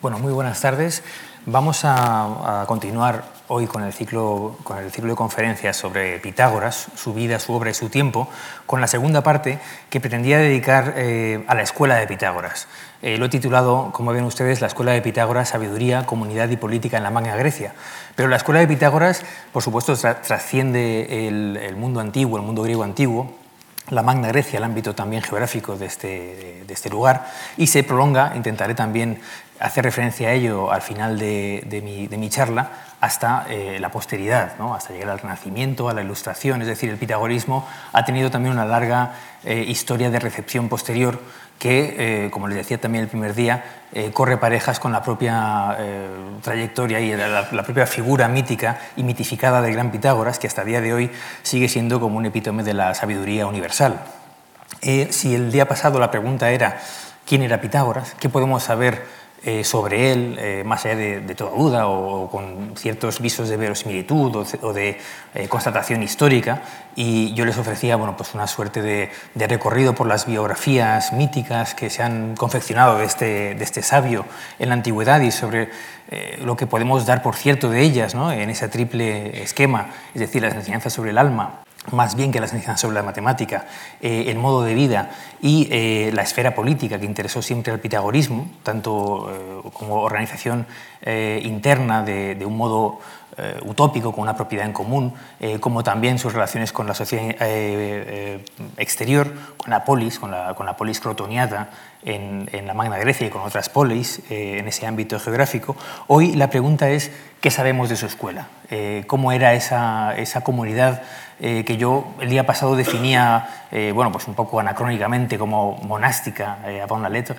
Bueno, muy buenas tardes. Vamos a, continuar hoy con el, ciclo, con el ciclo de conferencias sobre Pitágoras, su vida, su obra y su tiempo, con la segunda parte que pretendía dedicar eh, a la escuela de Pitágoras. Eh, lo he titulado, como ven ustedes, La escuela de Pitágoras, Sabiduría, Comunidad y Política en la Magna Grecia. Pero la escuela de Pitágoras, por supuesto, trasciende el mundo antiguo, el mundo griego antiguo, la Magna Grecia, el ámbito también geográfico de este, de este, lugar, y se prolonga, intentaré también hacer referencia a ello al final de, mi, de mi, charla, hasta eh, la posteridad, ¿no? hasta llegar al Renacimiento, a la Ilustración, es decir, el pitagorismo ha tenido también una larga eh, historia de recepción posterior que, eh, como les decía también el primer día, eh, corre parejas con la propia eh, trayectoria y la, propia figura mítica y mitificada del gran Pitágoras, que hasta el día de hoy sigue siendo como un epítome de la sabiduría universal. si el día pasado la pregunta era quién era Pitágoras, qué podemos saber eh, sobre él, eh, más allá de, toda duda o, con ciertos visos de verosimilitud o, de eh, constatación histórica. Y yo les ofrecía bueno, pues una suerte de, recorrido por las biografías míticas que se han confeccionado de este, de este sabio en la antigüedad y sobre lo que podemos dar por cierto de ellas ¿no? en ese triple esquema, es decir, las enseñanzas sobre el alma, más bien que las enseñanzas sobre la matemática, eh, el modo de vida y eh, la esfera política que interesó siempre al pitagorismo, tanto eh, como organización interna de, un modo utópico con una propiedad en común, como también sus relaciones con la sociedad exterior, con la polis, con la, polis crotoniata en, la Magna Grecia y con otras polis en ese ámbito geográfico. Hoy la pregunta es, ¿qué sabemos de su escuela? ¿Cómo era esa, comunidad? Eh, que yo el día pasado definía, eh, bueno, pues un poco anacrónicamente como monástica, eh, avant la lettre,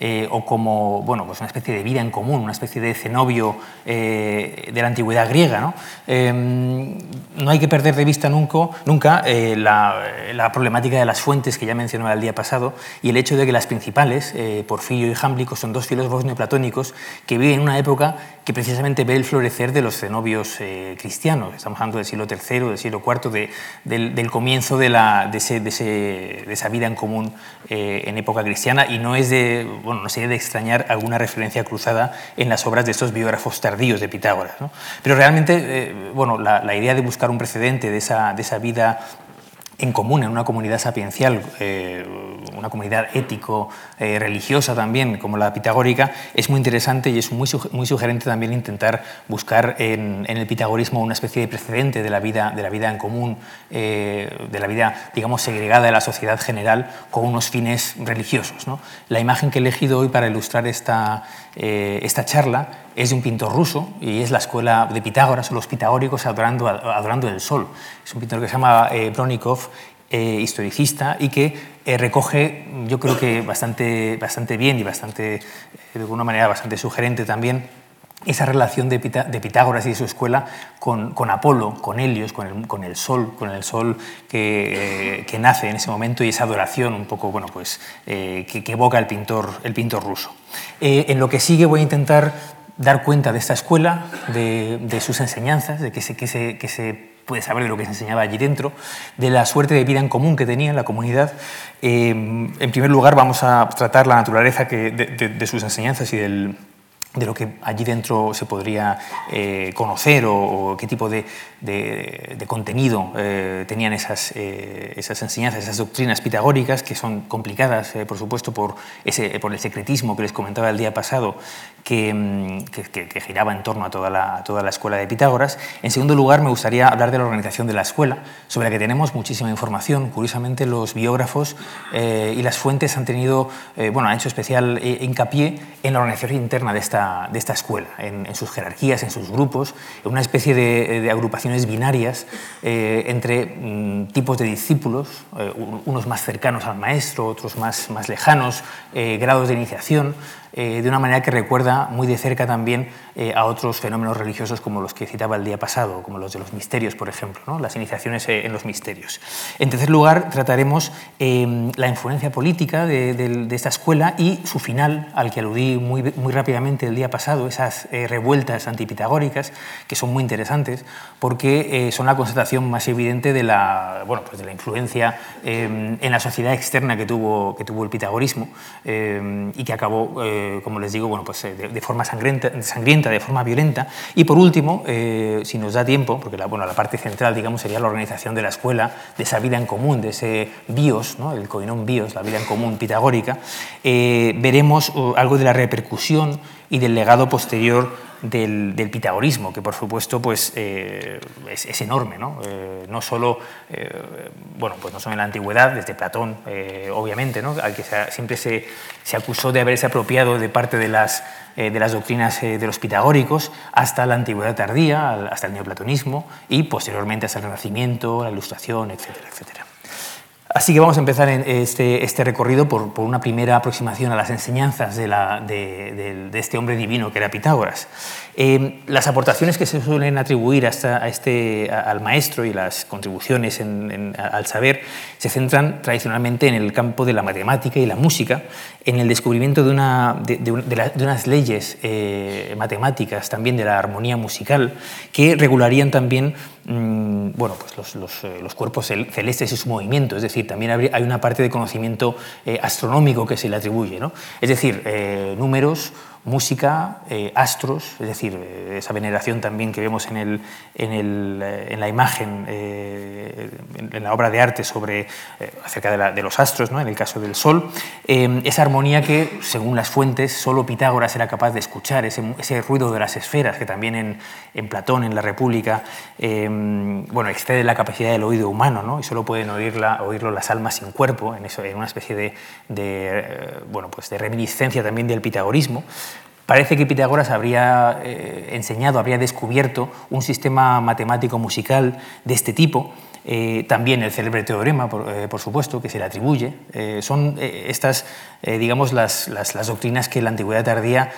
eh, o como bueno, pues una especie de vida en común, una especie de cenobio de la antigüedad griega. ¿no? Em, no hay que perder de vista nunca, nunca la, la, problemática de las fuentes que ya mencionaba el día pasado y el hecho de que las principales, Porfirio y Jámblico, son dos filósofos neoplatónicos que viven en una época que precisamente ve el florecer de los cenobios cristianos. Estamos hablando del siglo III, del siglo IV, de, del, comienzo de, la, de, ese, de, esa vida en común en época cristiana y no es de bueno, no sería de extrañar alguna referencia cruzada en las obras de estos biógrafos tardíos de Pitágoras. Pero realmente, eh, bueno, la, idea de buscar un precedente de esa, de esa vida en común, en una comunidad sapiencial, eh, una comunidad ético-religiosa eh, también, como la pitagórica, es muy interesante y es muy, muy sugerente también intentar buscar en, el pitagorismo una especie de precedente de la vida, de la vida en común, eh, de la vida, digamos, segregada de la sociedad general con unos fines religiosos. La imagen que he elegido hoy para ilustrar esta, esta charla es de un pintor ruso y es la escuela de Pitágoras, los pitagóricos adorando, adorando el sol. Es un pintor que se llama eh, Bronikov, eh, historicista, y que eh, recoge, yo creo que bastante, bastante bien y bastante, de alguna manera bastante sugerente también, esa relación de, Pitágoras y de su escuela con, con Apolo, con Helios, con el, con el, sol, con el sol que, que, nace en ese momento y esa adoración un poco bueno, pues, que, que, evoca el pintor, el pintor ruso. en lo que sigue voy a intentar dar cuenta de esta escuela, de, sus enseñanzas, de qué se, se, se, puede saber de lo que se enseñaba allí dentro, de la suerte de vida en común que tenía la comunidad. Eh, en primer lugar, vamos a tratar la naturaleza de sus enseñanzas y del, de lo que allí dentro se podría eh, conocer o, qué tipo de, contenido eh, tenían esas, eh, esas enseñanzas, esas doctrinas pitagóricas, que son complicadas, por supuesto, por, ese, por el secretismo que les comentaba el día pasado, que, mm, que, giraba en torno a toda, la, toda la escuela de Pitágoras. En segundo lugar, me gustaría hablar de la organización de la escuela, sobre la que tenemos muchísima información. Curiosamente, los biógrafos y las fuentes han tenido, bueno, han hecho especial hincapié en la organización interna de esta de esta escuela, en, sus jerarquías, en sus grupos, en una especie de, agrupaciones binarias eh, entre mm, tipos de discípulos, eh, unos más cercanos al maestro, otros más, más lejanos, eh, grados de iniciación, de una manera que recuerda muy de cerca también a otros fenómenos religiosos como los que citaba el día pasado, como los de los misterios, por ejemplo, las iniciaciones en los misterios. En tercer lugar, trataremos la influencia política de, esta escuela y su final, al que aludí muy, muy rápidamente el día pasado, esas eh, revueltas antipitagóricas, que son muy interesantes, porque eh, son la constatación más evidente de la, bueno, pues de la influencia eh, en la sociedad externa que tuvo, que tuvo el pitagorismo y que acabó como les digo, bueno, pues, de, forma sangrienta, sangrienta, de forma violenta. Y por último, si nos da tiempo, porque la, bueno, la parte central digamos, sería la organización de la escuela, de esa vida en común, de ese bios, ¿no? el coinón bios, la vida en común pitagórica, veremos algo de la repercusión y del legado posterior del, pitagorismo, que por supuesto pues, eh, es, enorme, ¿no? Eh, no solo, eh, bueno, pues no solo en la antigüedad, desde Platón, obviamente, ¿no? al que siempre se, se, acusó de haberse apropiado de parte de las, de las doctrinas de los pitagóricos, hasta la antigüedad tardía, hasta el neoplatonismo y posteriormente hasta el Renacimiento, la Ilustración, etcétera, etcétera. Así que vamos a empezar este, este recorrido por, una primera aproximación a las enseñanzas de, este hombre divino que era Pitágoras. Eh, las aportaciones que se suelen atribuir hasta a este, al maestro y las contribuciones al saber se centran tradicionalmente en el campo de la matemática y la música, en el descubrimiento de, unas leyes eh, matemáticas, también de la armonía musical, que regularían también mm, bueno, pues los, los, eh, cuerpos celestes y su movimiento, es decir, también hay una parte de conocimiento astronómico que se le atribuye, ¿no? es decir, números, música, eh, astros, es decir, eh, esa veneración también que vemos en, el, en, el, eh, en la imagen, en, la obra de arte sobre, acerca de, de, los astros, ¿no? en el caso del Sol, esa armonía que, según las fuentes, solo Pitágoras era capaz de escuchar, ese, ese ruido de las esferas, que también en, en Platón, en la República, bueno, excede la capacidad del oído humano, ¿no? y solo pueden oírla, oírlo las almas sin cuerpo, en, eso, en una especie de, de, bueno, pues de reminiscencia también del pitagorismo. Parece que Pitágoras habría eh, enseñado, habría descubierto un sistema matemático musical de este tipo. Eh, también el célebre teorema, por, eh, supuesto, que se le atribuye. son estas, digamos, las, doctrinas que la antigüedad tardía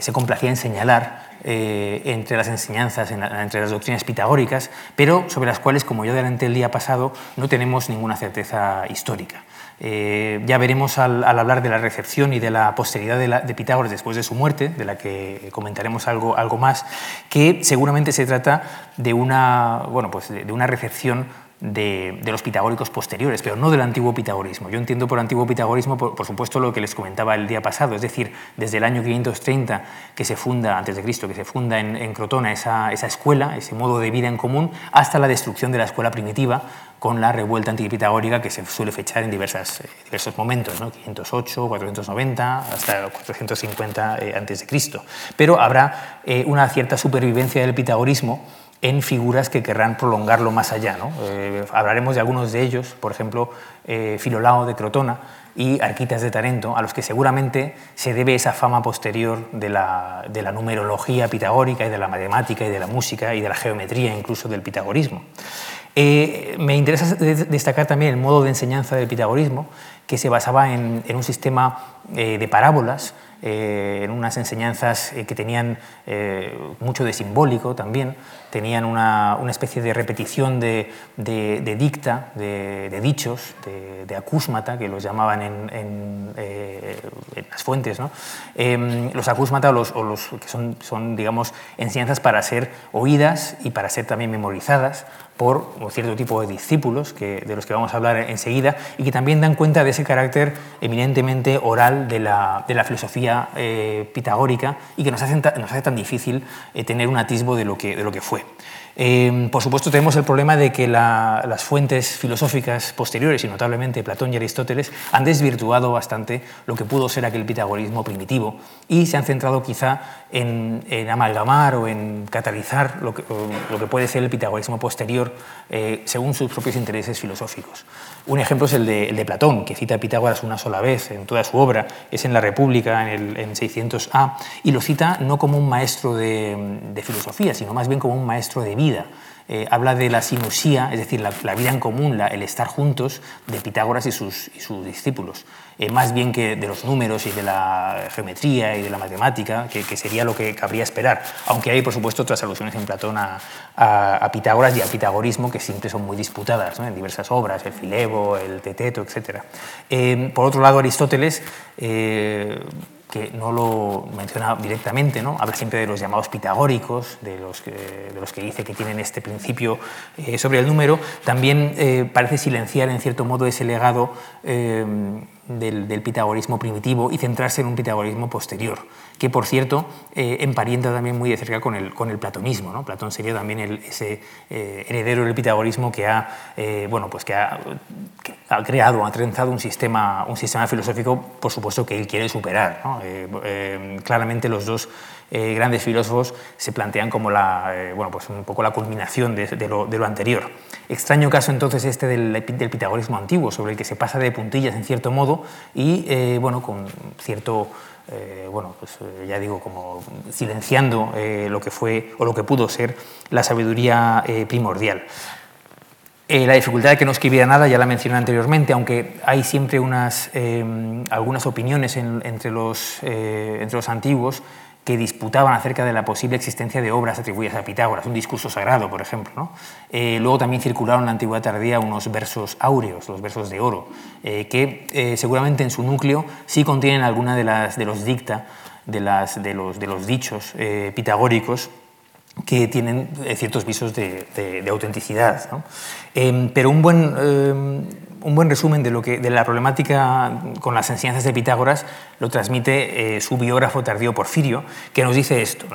se complacía en señalar entre las enseñanzas, entre las doctrinas pitagóricas, pero sobre las cuales, como yo adelanté el día pasado, no tenemos ninguna certeza histórica. Eh, ya veremos al, hablar de la recepción y de la posteridad de, Pitágoras después de su muerte, de la que comentaremos algo, algo más, que seguramente se trata de una, bueno, pues de una recepción de, los pitagóricos posteriores, pero no del antiguo pitagorismo. Yo entiendo por antiguo pitagorismo, por, supuesto, lo que les comentaba el día pasado, es decir, desde el año 530 que se funda, antes de Cristo, que se funda en, Crotona esa, esa, escuela, ese modo de vida en común, hasta la destrucción de la escuela primitiva con la revuelta antipitagórica que se suele fechar en diversas, eh, diversos momentos, ¿no? 508, 490, hasta 450 eh, Cristo. Pero habrá eh, una cierta supervivencia del pitagorismo en figuras que querrán prolongarlo más allá. ¿no? Eh, hablaremos de algunos de ellos, por ejemplo, Filolao de Crotona y Arquitas de Tarento, a los que seguramente se debe esa fama posterior de la, de la numerología pitagórica y de la matemática y de la música y de la geometría incluso del pitagorismo. Eh, me interesa destacar también el modo de enseñanza del pitagorismo, que se basaba en, un sistema de parábolas eh, en unas enseñanzas eh, que tenían eh, mucho de simbólico también, tenían una, especie de repetición de, dicta, de, dichos, de, acúsmata, que los llamaban en, en, las fuentes. ¿no? Em, los acúsmata o los, o los, que son, son, digamos, enseñanzas para ser oídas y para ser también memorizadas por un cierto tipo de discípulos que, de los que vamos a hablar enseguida y que también dan cuenta de ese carácter eminentemente oral de la, de la filosofía eh, pitagórica y que nos hace, tan difícil eh, tener un atisbo de lo que, de lo que fue. Em, por supuesto, tenemos el problema de que las fuentes filosóficas posteriores, y notablemente Platón y Aristóteles, han desvirtuado bastante lo que pudo ser aquel pitagorismo primitivo y se han centrado quizá en, amalgamar o en catalizar lo que, puede ser el pitagorismo posterior eh, según sus propios intereses filosóficos. Un ejemplo es el de, Platón, que cita a Pitágoras una sola vez en toda su obra, es en la República, en, el, 600A, y lo cita no como un maestro de, de filosofía, sino más bien como un maestro de vida Eh, habla de la sinusía, es decir, la, vida en común, el estar juntos de Pitágoras y sus, discípulos, eh, más bien que de los números y de la geometría y de la matemática, que, sería lo que cabría esperar, aunque hay, por supuesto, otras alusiones en Platón a, a, Pitágoras y al pitagorismo que siempre son muy disputadas en diversas obras, el Filebo, el Teteto, etc. Eh, por otro lado, Aristóteles que no lo menciona directamente, ¿no? habla siempre de los llamados pitagóricos, de los que, dice que tienen este principio eh, sobre el número, también eh, parece silenciar en cierto modo ese legado eh, del, pitagorismo primitivo y centrarse en un pitagorismo posterior, que por cierto eh, también muy de cerca con el, con el platonismo. ¿no? Platón sería también ese eh, heredero del pitagorismo que ha, eh, bueno, pues que ha, ha, creado, ha trenzado un sistema, un sistema filosófico, por supuesto, que él quiere superar. claramente los dos grandes filósofos se plantean como la, bueno, pues un poco la culminación de, lo, de, lo, anterior. Extraño caso entonces este del, del pitagorismo antiguo, sobre el que se pasa de puntillas en cierto modo y eh, bueno, con cierto, eh, bueno, pues eh, ya digo, como silenciando lo que fue o lo que pudo ser la sabiduría primordial. la dificultad de que no escribiera nada ya la mencioné anteriormente, aunque hay siempre unas, algunas opiniones entre, los, entre los antiguos que disputaban acerca de la posible existencia de obras atribuidas a Pitágoras, un discurso sagrado, por ejemplo. Eh, luego también circularon en la antigüedad tardía unos versos áureos, los versos de oro, eh, que eh, seguramente en su núcleo sí contienen alguna de, las, de los dicta, de, las, de, los, de los dichos pitagóricos que tienen ciertos visos de, de, autenticidad. Em, pero un buen em, un buen resumen de, lo que, de la problemática con las enseñanzas de Pitágoras lo transmite eh, su biógrafo tardío Porfirio, que nos dice esto.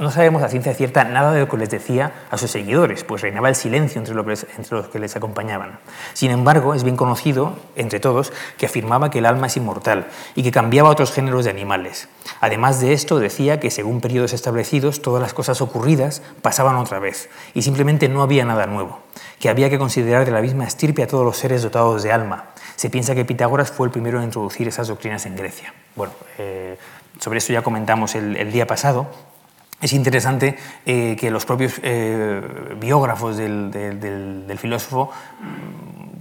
no, sabemos a ciencia cierta nada de lo que les decía a sus seguidores, pues reinaba el silencio entre, entre los que les acompañaban. Sin embargo, es bien conocido entre todos que afirmaba que el alma es inmortal y que cambiaba a otros géneros de animales. Además de esto, decía que según periodos establecidos, todas las cosas ocurridas pasaban otra vez y simplemente no había nada nuevo que había que considerar de la misma estirpe a todos los seres dotados de alma. Se piensa que Pitágoras fue el primero en introducir esas doctrinas en Grecia. Bueno, eh, sobre eso ya comentamos el, día pasado. Es interesante eh, que los propios eh, biógrafos del filósofo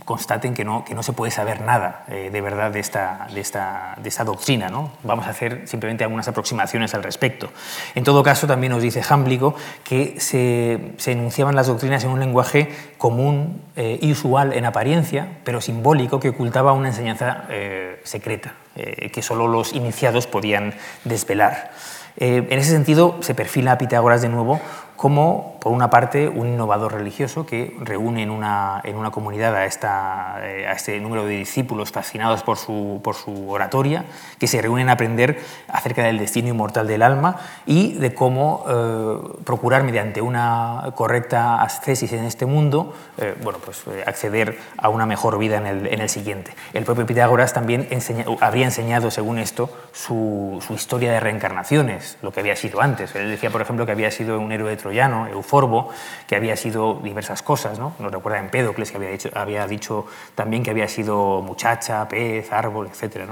constaten que no, que no se puede saber nada eh, de verdad de esta, de esta, de esta doctrina. ¿no? Vamos a hacer simplemente algunas aproximaciones al respecto. En todo caso, también nos dice Jámblico que se, se, enunciaban las doctrinas en un lenguaje común eh, y usual en apariencia, pero simbólico, que ocultaba una enseñanza eh, secreta, que solo los iniciados podían desvelar. en ese sentido, se perfila a Pitágoras de nuevo como, por una parte, un innovador religioso que reúne en una, en una comunidad a, esta, eh, a, este número de discípulos fascinados por su, por su, oratoria, que se reúnen a aprender acerca del destino inmortal del alma y de cómo eh, procurar, mediante una correcta ascesis en este mundo, eh, bueno, pues, acceder a una mejor vida en el, en el siguiente. El propio Pitágoras también enseña, habría enseñado, según esto, su, su, historia de reencarnaciones, lo que había sido antes. Él decía, por ejemplo, que había sido un héroe troyano, Euforbo, que había sido diversas cosas, ¿no? Nos recuerda Empédocles, que había dicho, había dicho también que había sido muchacha, pez, árbol, etc.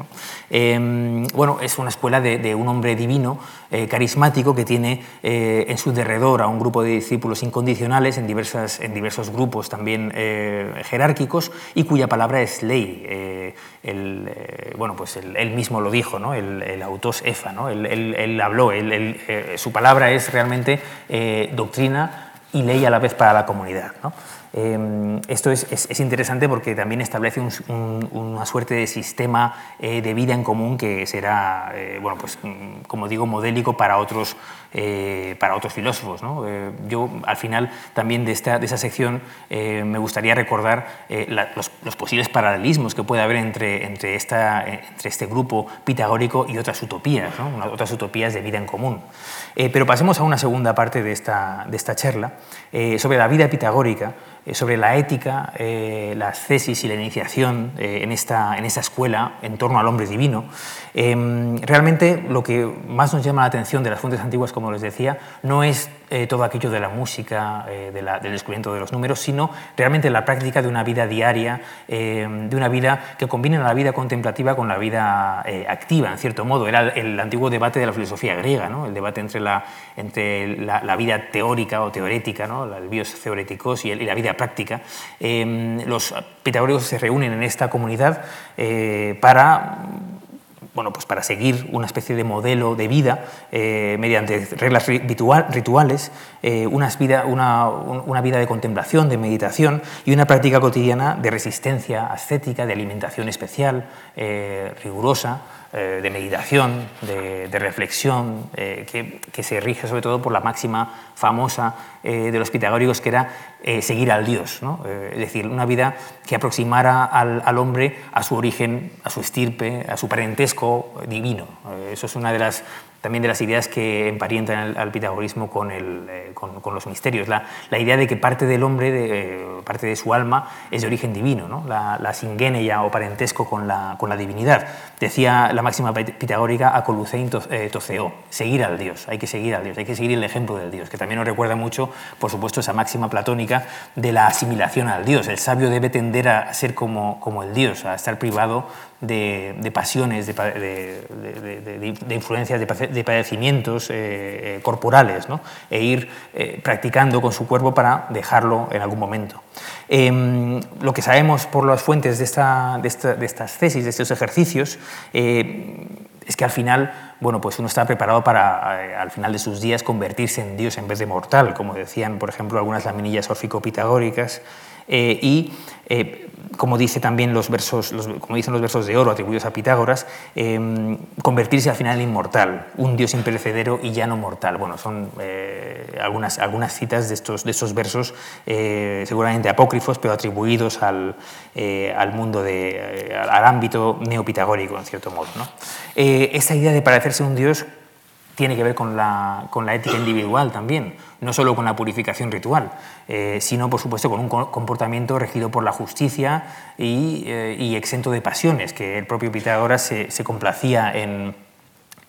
Em, bueno, es una escuela de, un hombre divino, eh, carismático, que tiene eh, en su derredor a un grupo de discípulos incondicionales en, diversas, en diversos grupos también eh, jerárquicos y cuya palabra es ley. Bueno, pues él, mismo lo dijo, ¿no? el, el autos efa, ¿no? él, habló, su palabra es realmente doctrina y ley a la vez para la comunidad. Em, esto es, interesante porque también establece una suerte de sistema eh, de vida en común que será, eh, bueno, pues, mm, como digo, modélico para otros, eh, para otros filósofos. yo, al final, también de, esta, de esa sección, me gustaría recordar los, posibles paralelismos que puede haber entre, entre, esta, entre este grupo pitagórico y otras utopías, otras utopías de vida en común. Pero pasemos a una segunda parte de esta, de esta charla sobre la vida pitagórica. Eh, sobre la ética, eh, la ascesis y la iniciación eh, en, esta, en esta escuela en torno al hombre divino. Em, realmente lo que más nos llama la atención de las fuentes antiguas, como les decía, no es todo aquello de la música, de del descubrimiento de los números, sino realmente la práctica de una vida diaria, em, de una vida que combina la vida contemplativa con la vida activa, en cierto modo. Era el antiguo debate de la filosofía griega, ¿no? el debate entre la, entre la, vida teórica o teorética, ¿no? el bios teoréticos y, y la vida práctica, los pitagóricos se reúnen en esta comunidad eh, para bueno, pues para seguir una especie de modelo de vida eh, mediante reglas rituales, eh, vida, una, una, vida de contemplación, de meditación y una práctica cotidiana de resistencia ascética, de alimentación especial, rigurosa, de meditación, de, reflexión, que, que, se rige sobre todo por la máxima famosa de los pitagóricos, que era seguir al Dios, es decir, una vida que aproximara al, al, hombre a su origen, a su estirpe, a su parentesco divino. eso es una de las también de las ideas que emparentan al, pitagorismo con, el, eh, con, los misterios. La, la, idea de que parte del hombre, de, eh, parte de su alma, es de origen divino, ¿no? la, la ya o parentesco con la, con la divinidad. Decía la máxima pitagórica a Colucein eh, Toceo, seguir al Dios, hay que seguir al Dios, hay que seguir el ejemplo del Dios, que también nos recuerda mucho, por supuesto, esa máxima platónica de la asimilación al Dios. El sabio debe tender a ser como, como el Dios, a estar privado de, pasiones, de, influencias, de, padecimientos eh, eh, corporales, e ir eh, practicando con su cuerpo para dejarlo en algún momento. Em, lo que sabemos por las fuentes de, estas tesis, de estos ejercicios, es que al final, bueno, pues uno está preparado para, al final de sus días, convertirse en Dios en vez de mortal, como decían, por ejemplo, algunas laminillas órfico-pitagóricas, y como, dice también los versos, como dicen los versos de oro atribuidos a Pitágoras, em, convertirse al final en inmortal, un dios imperecedero y ya no mortal. Bueno, son eh, algunas, algunas citas de estos, de estos versos, eh, seguramente apócrifos, pero atribuidos al, eh, al mundo, de, al ámbito neopitagórico, en cierto modo. ¿no? esta idea de parecerse un dios tiene que ver con la, con la ética individual también no solo con la purificación ritual, eh, sino por supuesto con un comportamiento regido por la justicia eh, y, exento de pasiones, que el propio Pitágoras se, complacía en,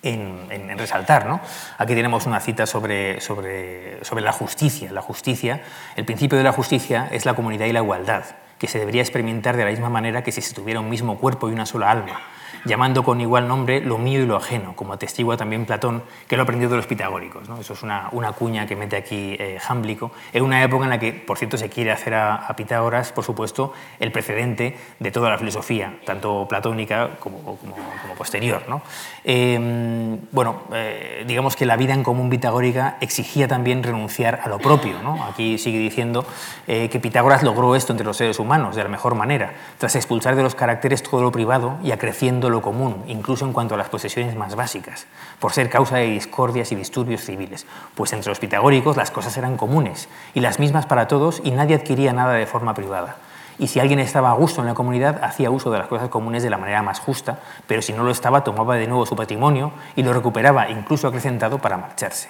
en, resaltar. ¿no? Aquí tenemos una cita sobre, sobre, sobre la justicia. La justicia, el principio de la justicia es la comunidad y la igualdad, que se debería experimentar de la misma manera que si se tuviera un mismo cuerpo y una sola alma llamando con igual nombre lo mío y lo ajeno, como atestigua también Platón, que lo aprendió de los pitagóricos. ¿no? Eso es una, una, cuña que mete aquí eh, Jámblico, en una época en la que, por cierto, se quiere hacer a, Pitágoras, por supuesto, el precedente de toda la filosofía, tanto platónica como, como, posterior. ¿no? Em, bueno, eh, digamos que la vida en común pitagórica exigía también renunciar a lo propio. ¿no? Aquí sigue diciendo eh, que Pitágoras logró esto entre los seres humanos de la mejor manera, tras expulsar de los caracteres todo lo privado y acreciendo lo común, incluso en cuanto a las posesiones más básicas, por ser causa de discordias y disturbios civiles, pues entre los pitagóricos las cosas eran comunes y las mismas para todos y nadie adquiría nada de forma privada. Y si alguien estaba a gusto en la comunidad, hacía uso de las cosas comunes de la manera más justa, pero si no lo estaba, tomaba de nuevo su patrimonio y lo recuperaba, incluso acrecentado, para marcharse.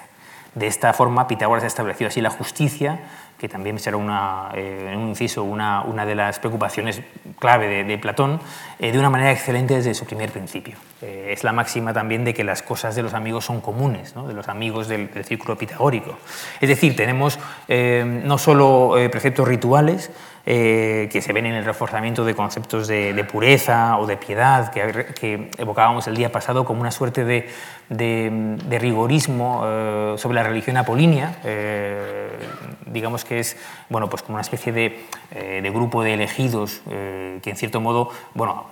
De esta forma, Pitágoras estableció así la justicia que también será una, eh, un inciso una, una, de las preocupaciones clave de, Platón, eh, de una manera excelente desde su primer principio. Eh, es la máxima también de que las cosas de los amigos son comunes, de los amigos del, círculo pitagórico. Es decir, tenemos no solo preceptos rituales, que se ven en el reforzamiento de conceptos de, pureza o de piedad que, que, evocábamos el día pasado como una suerte de, de rigorismo sobre la religión apolínea, digamos que es bueno, pues como una especie de, eh, grupo de elegidos eh, que en cierto modo bueno,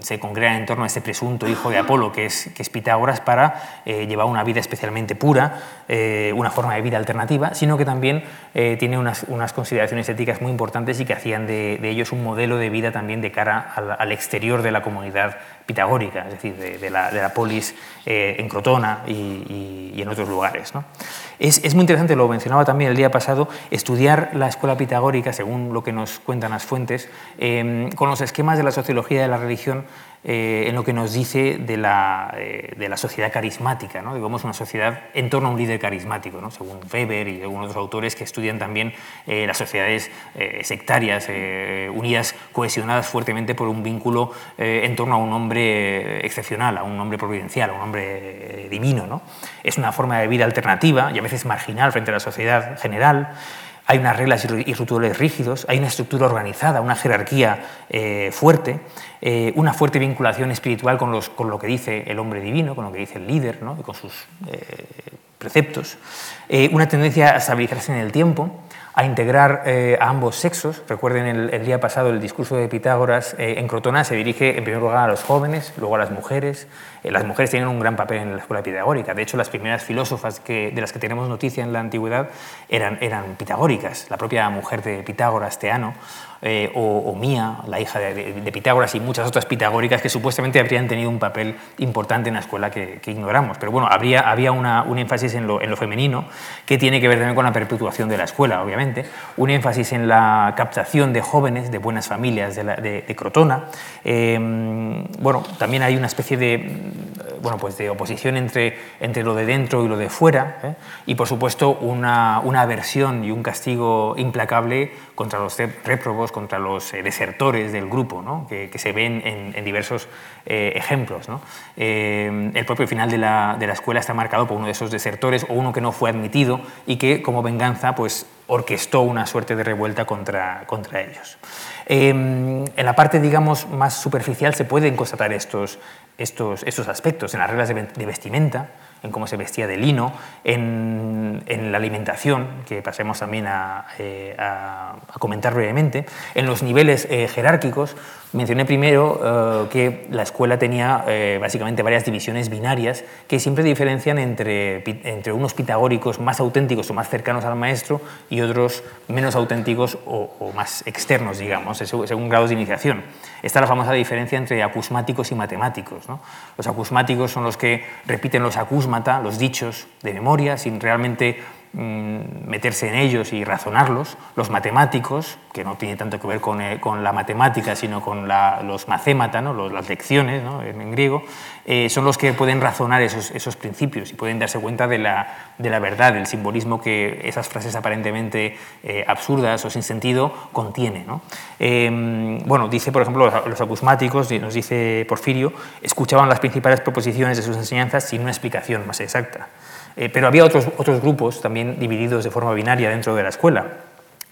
se congregan en torno a este presunto hijo de Apolo, que es, que es Pitágoras, para eh, llevar una vida especialmente pura, una forma de vida alternativa, sino que también tiene unas, unas, consideraciones éticas muy importantes y que hacían de, ellos un modelo de vida también de cara al, exterior de la comunidad pitagórica, es decir, de, la, de la, polis Crotona y, en otros lugares. Es, es, muy interesante, lo mencionaba también el día pasado, estudiar la escuela pitagórica, según lo que nos cuentan las fuentes, eh, con los esquemas de la sociología de la religión eh, en lo que nos dice de la, eh, de la sociedad carismática, ¿no? digamos una sociedad en torno a un líder carismático, ¿no? según Weber y algunos otros autores que estudian también eh, las sociedades sectarias, unidas, cohesionadas fuertemente por un vínculo en torno a un hombre excepcional, a un hombre providencial, a un hombre divino. ¿no? Es una forma de vida alternativa y a veces marginal frente a la sociedad general hay unas reglas y rituales rígidos, hay una estructura organizada, una jerarquía eh, fuerte, eh, una fuerte vinculación espiritual con, los, con, lo que dice el hombre divino, con lo que dice el líder, ¿no? con sus eh, preceptos, una tendencia a estabilizarse en el tiempo, a integrar eh, a ambos sexos. Recuerden el, día pasado el discurso de Pitágoras eh, en Crotona se dirige en primer lugar a los jóvenes, luego a las mujeres. Eh, las mujeres tienen un gran papel en la escuela pitagórica. De hecho, las primeras filósofas de las que tenemos noticia en la antigüedad eran, eran pitagóricas. La propia mujer de Pitágoras, Teano, eh, o, Mía, la hija de, Pitágoras, y muchas otras pitagóricas que supuestamente habrían tenido un papel importante en la escuela que, ignoramos. Pero bueno, habría, había un énfasis en lo, femenino que tiene que ver también con la perpetuación de la escuela, obviamente, un énfasis en la captación de jóvenes de buenas familias de, Crotona. Em, bueno, también hay una especie de, bueno, pues de oposición entre, entre lo de dentro y lo de fuera, ¿eh? y por supuesto una, una aversión y un castigo implacable contra los contra los eh, desertores del grupo, que, se ven en, diversos eh, ejemplos. Eh, el propio final de la, de la, escuela está marcado por uno de esos desertores o uno que no fue admitido y que como venganza pues, orquestó una suerte de revuelta contra, contra ellos. en la parte digamos, más superficial se pueden constatar estos, estos, estos aspectos en las reglas de vestimenta, en cómo se vestía de lino, en, la alimentación, que pasemos también a, eh, comentar brevemente, en los niveles eh, jerárquicos. Mencioné primero eh, que la escuela tenía básicamente varias divisiones binarias que siempre diferencian entre, entre unos pitagóricos más auténticos o más cercanos al maestro y otros menos auténticos o, más externos, digamos, según grados de iniciación. Está la famosa diferencia entre acusmáticos y matemáticos. Los acusmáticos son los que repiten los acúsmata, los dichos de memoria, sin realmente meterse en ellos y razonarlos. Los matemáticos, que no tiene tanto que ver con, eh, la matemática, sino con los macémata, ¿no? las lecciones en, griego, eh, son los que pueden razonar esos, principios y pueden darse cuenta de la, verdad, del simbolismo que esas frases aparentemente eh, absurdas o sin sentido contiene. Em, bueno, dice, por ejemplo, los, los acusmáticos, nos dice Porfirio, escuchaban las principales proposiciones de sus enseñanzas sin una explicación más exacta. Eh, pero había otros, otros grupos también divididos de forma binaria dentro de la escuela.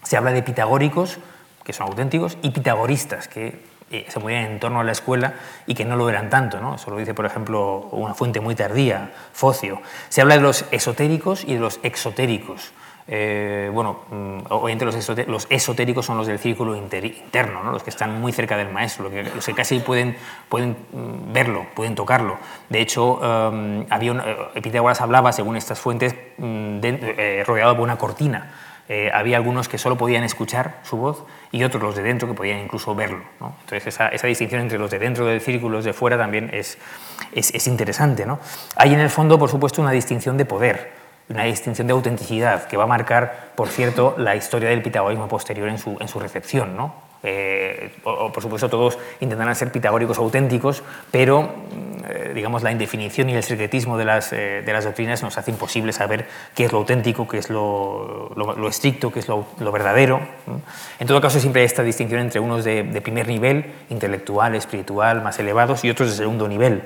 Se habla de pitagóricos, que son auténticos, y pitagoristas, que eh, se movían en torno a la escuela y que no lo eran tanto. ¿no? Eso lo dice, por ejemplo, una fuente muy tardía, Focio. Se habla de los esotéricos y de los exotéricos. Eh, bueno, mm, obviamente los, esotéricos son los del círculo interno, ¿no? los que están muy cerca del maestro, los que, casi pueden, pueden mm, verlo, pueden tocarlo. De hecho, eh, hablaba, según estas fuentes, mm, eh, rodeado por una cortina. había algunos que solo podían escuchar su voz y otros, los de dentro, que podían incluso verlo. Entonces, esa, distinción entre los de dentro del círculo y los de fuera también es, es, es interesante. Hay en el fondo, por supuesto, una distinción de poder una distinción de autenticidad que va a marcar, por cierto, la historia del pitagorismo posterior en su, en su recepción. ¿no? Eh, por supuesto, todos intentarán ser pitagóricos auténticos, pero mm, eh, digamos, la indefinición y el secretismo de las, eh, de las doctrinas nos hace imposible saber qué es lo auténtico, qué es lo, lo, estricto, qué es lo, verdadero. En todo caso, siempre hay esta distinción entre unos de primer nivel, intelectual, espiritual, más elevados, y otros de segundo nivel.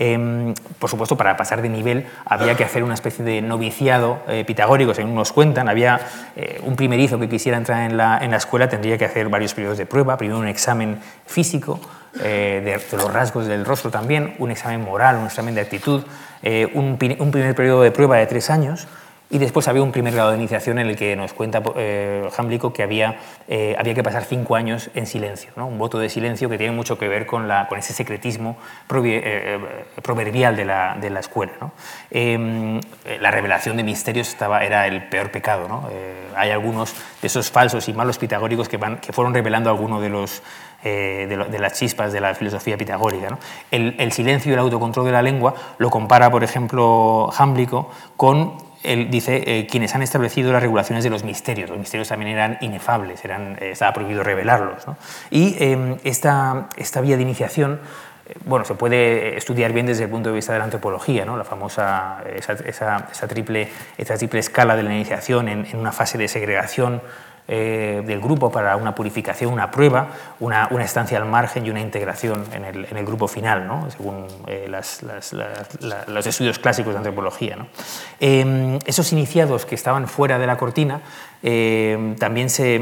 Em, por supuesto, para pasar de nivel había que hacer una especie de noviciado eh, pitagórico, según nos cuentan. Había eh, un primerizo que quisiera entrar en la, en la, escuela, tendría que hacer varios periodos de prueba. Primero un examen físico, eh, de, los rasgos del rostro también, un examen moral, un examen de actitud, un, un primer periodo de prueba de tres años y después había un primer grado de iniciación en el que nos cuenta eh, Hamblico que había, eh, había que pasar cinco años en silencio, ¿no? un voto de silencio que tiene mucho que ver con, la, con ese secretismo eh, proverbial de la, de la escuela. ¿no? Em, la revelación de misterios estaba, era el peor pecado. ¿no? hay algunos de esos falsos y malos pitagóricos que, que fueron revelando algunos de los, de, las chispas de la filosofía pitagórica. ¿no? El, silencio y el autocontrol de la lengua lo compara, por ejemplo, Hamblico con él dice eh, quienes han establecido las regulaciones de los misterios. Los misterios también eran inefables, eran, eh, estaba prohibido revelarlos. Y em, esta, esta, vía de iniciación eh, bueno, se puede estudiar bien desde el punto de vista de la antropología, ¿no? la famosa, esa, triple, esa triple escala de la iniciación en una fase de segregación eh, del grupo para una purificación, una prueba, una, una, estancia al margen y una integración en el, en el grupo final, ¿no? según eh, los estudios clásicos de antropología. Em, esos iniciados que estaban fuera de la cortina em, también se,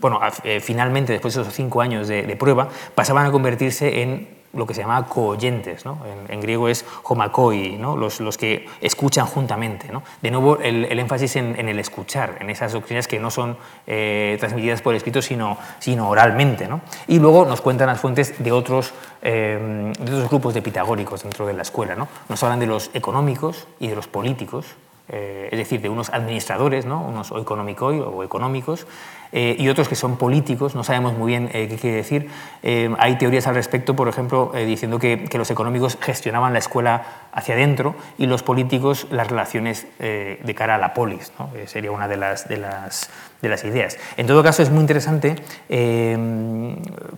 bueno, eh, finalmente, después de esos cinco años de prueba, pasaban a convertirse en lo que se llama co-oyentes, ¿no? en, griego es homakoi, ¿no? los, los, que escuchan juntamente. ¿no? De nuevo, el, énfasis en, el escuchar, en esas doctrinas que no son eh, transmitidas por escrito, sino, sino oralmente. Y luego nos cuentan las fuentes de otros, eh, de otros grupos de pitagóricos dentro de la escuela. ¿no? Nos hablan de los económicos y de los políticos, es decir, de unos administradores, ¿no? unos o o económicos, eh, y otros que son políticos, no sabemos muy bien eh, qué quiere decir. Eh, hay teorías al respecto, por ejemplo, diciendo que, los económicos gestionaban la escuela hacia adentro y los políticos las relaciones de cara a la polis. ¿no? sería una de, las, de las, ideas. En todo caso, es muy interesante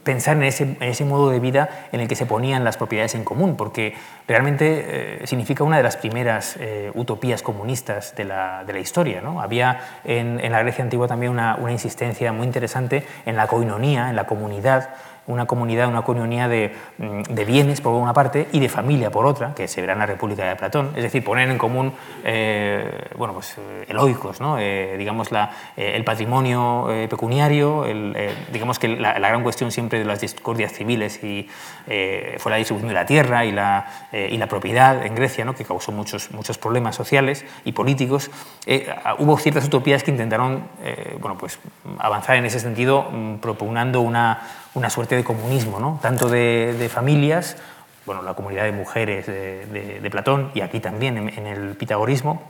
pensar en ese, en ese, modo de vida en el que se ponían las propiedades en común, porque realmente significa una de las primeras utopías comunistas de la, de la historia. ¿no? Había en, en, la Grecia antigua también una, una insistencia muy interesante en la coinonía, en la comunidad, una comunidad, una comunidad mm, de, bienes por una parte y de familia por otra, que se verá en la República de Platón, es decir, poner en común eh, bueno, pues, eh, eloicos, ¿no? Eh, digamos la, el patrimonio pecuniario, digamos que la, gran cuestión siempre de las discordias civiles y, fue la distribución de la tierra y la, y la propiedad en Grecia, que causó muchos, muchos problemas sociales y políticos. hubo ciertas utopías que intentaron bueno, pues, avanzar en ese sentido, mm, propugnando una una suerte de comunismo, ¿no? tanto de, familias, bueno, la comunidad de mujeres de, Platón y aquí también en, el pitagorismo,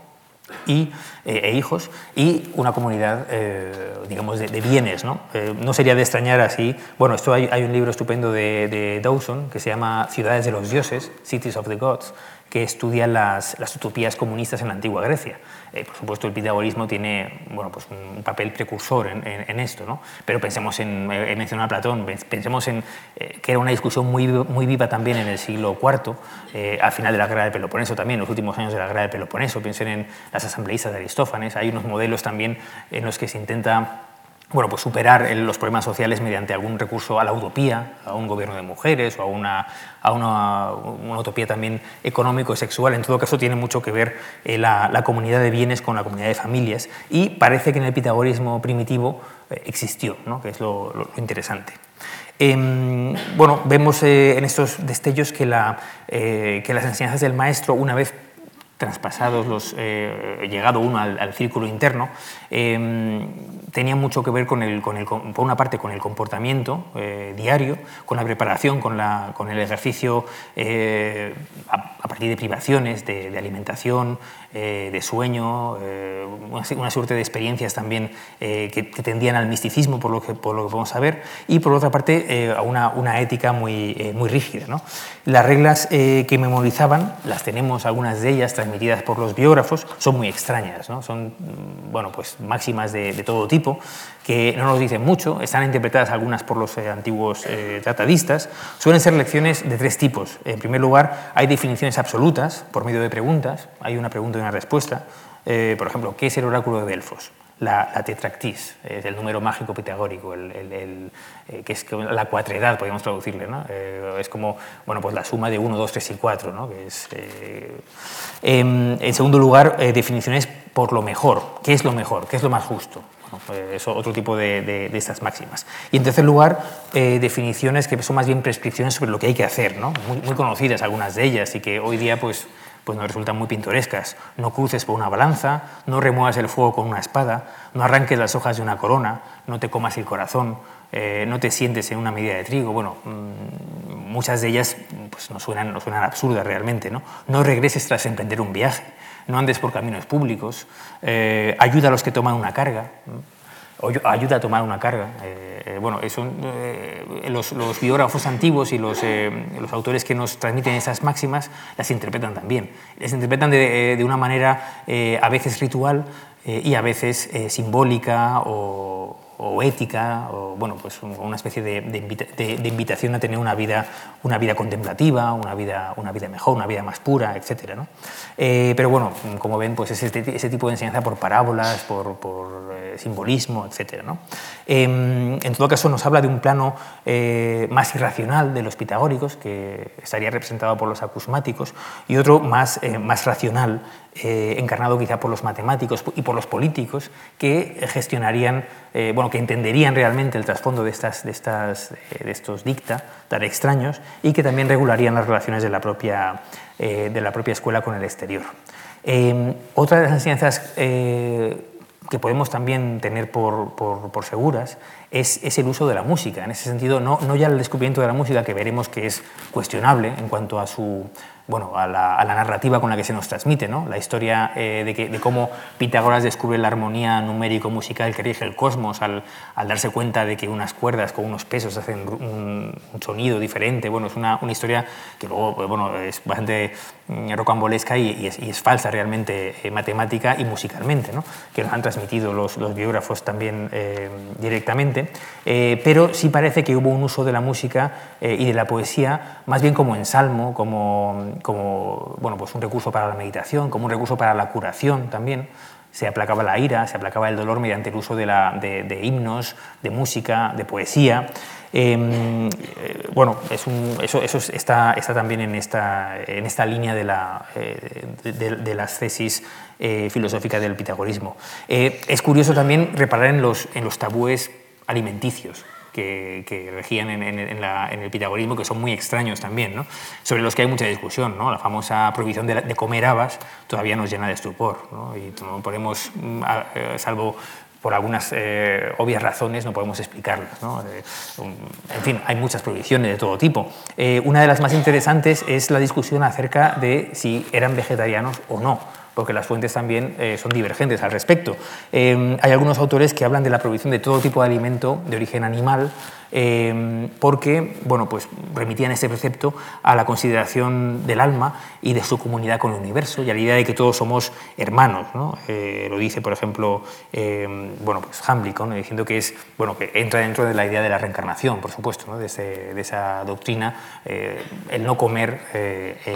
y, eh, e hijos, y una comunidad, eh, digamos, de, bienes. ¿no? Eh, no sería de extrañar así. Bueno, esto hay, hay un libro estupendo de, Dawson que se llama Ciudades de los Dioses, Cities of the Gods, que estudia las utopías comunistas en la antigua Grecia. Eh, por supuesto, el pitagorismo tiene bueno, pues un papel precursor en, esto, ¿no? pero pensemos en, he mencionado a Platón, pensemos en eh, que era una discusión muy, muy viva también en el siglo IV, eh, al final de la guerra del Peloponeso también, en los últimos años de la guerra del Peloponeso, piensen en las asambleístas de Aristófanes, hay unos modelos también en los que se intenta bueno, pues superar los problemas sociales mediante algún recurso a la utopía, a un gobierno de mujeres o a una, a una, utopía también económico y sexual. En todo caso, tiene mucho que ver eh, la, comunidad de bienes con la comunidad de familias y parece que en el pitagorismo primitivo eh, existió, ¿no? que es lo, interesante. Em, bueno, vemos eh, en estos destellos que, la, que las enseñanzas del maestro, una vez traspasados, los, llegado uno al, círculo interno, eh, tenía mucho que ver con el, con el, por una parte con el comportamiento eh, diario, con la preparación, con, la, con el ejercicio a, partir de privaciones, de, alimentación, de sueño, una, suerte de experiencias también que, tendían al misticismo, por lo que, por lo que podemos saber, y por otra parte a una, una, ética muy, muy rígida. ¿no? Las reglas que memorizaban, las tenemos algunas de ellas transmitidas por los biógrafos son muy extrañas, ¿no? son mm, bueno, pues máximas de, todo tipo que no nos dicen mucho, están interpretadas algunas por los eh, antiguos eh, tratadistas, suelen ser lecciones de tres tipos. En primer lugar, hay definiciones absolutas por medio de preguntas, hay una pregunta y una respuesta. Eh, por ejemplo, ¿qué es el oráculo de Delfos? La, tetractis, es el número mágico pitagórico, el, eh, que es la cuatredad, podríamos traducirle. ¿no? Eh, es como bueno, pues la suma de 1, 2, 3 y 4. ¿no? Es, eh, em, en segundo lugar, definiciones por lo mejor. ¿Qué es lo mejor? ¿Qué es lo más justo? Eso, otro tipo de, de, estas máximas. Y en tercer lugar, definiciones que son más bien prescripciones sobre lo que hay que hacer, ¿no? muy, muy conocidas algunas de ellas y que hoy día pues, pues nos resultan muy pintorescas. No cruces por una balanza, no remuevas el fuego con una espada, no arranques las hojas de una corona, no te comas el corazón, eh, no te sientes en una medida de trigo. Bueno, mm, muchas de ellas pues, nos, suenan, nos suenan absurdas realmente. ¿no? no regreses tras emprender un viaje, no andes por caminos públicos, eh, ayuda a los que toman una carga ayuda a tomar una carga. Eh, eh, bueno, eso, eh, los, biógrafos antiguos y los, los, autores que nos transmiten esas máximas las interpretan también. Las interpretan de, de una manera a veces ritual y a veces simbólica o, o ética, o bueno, pues una especie de, de, invitación a tener una vida, una vida contemplativa, una vida, una vida mejor, una vida más pura, etc. ¿no? Eh, pero bueno, como ven, pues ese, ese tipo de enseñanza por parábolas, por, por eh, simbolismo, etc. ¿no? Em, en todo caso, nos habla de un plano eh, más irracional de los pitagóricos, que estaría representado por los acusmáticos, y otro más, más racional, encarnado quizá por los matemáticos y por los políticos, que gestionarían, bueno, que entenderían realmente el trasfondo de, estas, de, estas, eh, de estos dicta tan extraños y que también regularían las relaciones de la propia, eh, de la propia escuela con el exterior. Eh, otra de las enseñanzas que podemos también tener por, por, seguras es, es, el uso de la música. En ese sentido, no, no ya el descubrimiento de la música, que veremos que es cuestionable en cuanto a su bueno, a la, narrativa con la que se nos transmite, ¿no? la historia eh, de, que, de, cómo Pitágoras descubre la armonía numérico-musical que rige el cosmos al, al, darse cuenta de que unas cuerdas con unos pesos hacen un, sonido diferente. Bueno, es una, una, historia que luego pues, bueno, es bastante mm, rocambolesca y, es, y, es, falsa realmente eh, matemática y musicalmente, ¿no? que nos han transmitido los, los biógrafos también eh, directamente, pero sí parece que hubo un uso de la música y de la poesía más bien como ensalmo, como como bueno, pues un recurso para la meditación, como un recurso para la curación también. Se aplacaba la ira, se aplacaba el dolor mediante el uso de, la, de, himnos, de música, de poesía. Em, eh, bueno, es eso, eso está, está, también en esta, en esta línea de, la, eh, de, las tesis eh, filosóficas del pitagorismo. es curioso también reparar en los, en los tabúes alimenticios que, regían en, el pitagorismo, que son muy extraños también, sobre los que hay mucha discusión. ¿no? La famosa prohibición de, comer habas todavía nos llena de estupor ¿no? y no podemos, mm, eh, salvo por algunas eh, obvias razones no podemos explicarlas. ¿no? Eh, en fin, hay muchas prohibiciones de todo tipo. una de las más interesantes es la discusión acerca de si eran vegetarianos o no porque las fuentes también eh, son divergentes al respecto. Eh, hay algunos autores que hablan de la prohibición de todo tipo de alimento de origen animal, eh, porque bueno, pues remitían ese precepto a la consideración del alma y de su comunidad con el universo y a la idea de que todos somos hermanos. ¿no? lo dice, por ejemplo, bueno, pues Hamblick, diciendo que, es, bueno, que entra dentro de la idea de la reencarnación, por supuesto, ¿no? de, de, esa doctrina, el no comer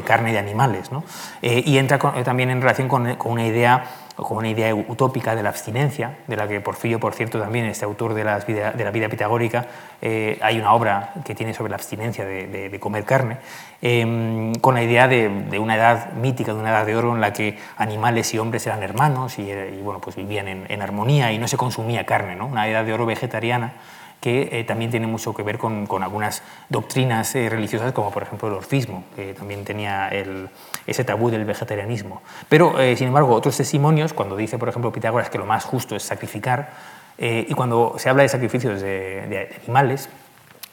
carne de animales. ¿no? y entra también en relación con, una idea con una idea utópica de la abstinencia, de la que Porfirio, por cierto, también, este autor de, de la vida pitagórica, eh, hay una obra que tiene sobre la abstinencia de, comer carne, em, con la idea de, una edad mítica, de una edad de oro en la que animales y hombres eran hermanos y, bueno, pues vivían en, armonía y no se consumía carne, ¿no? una edad de oro vegetariana que eh, también tiene mucho que ver con, algunas doctrinas eh, religiosas, como por ejemplo el orfismo, que también tenía ese tabú del vegetarianismo. Pero, eh, sin embargo, otros testimonios, cuando dice, por ejemplo, Pitágoras que lo más justo es sacrificar, y cuando se habla de sacrificios de animales,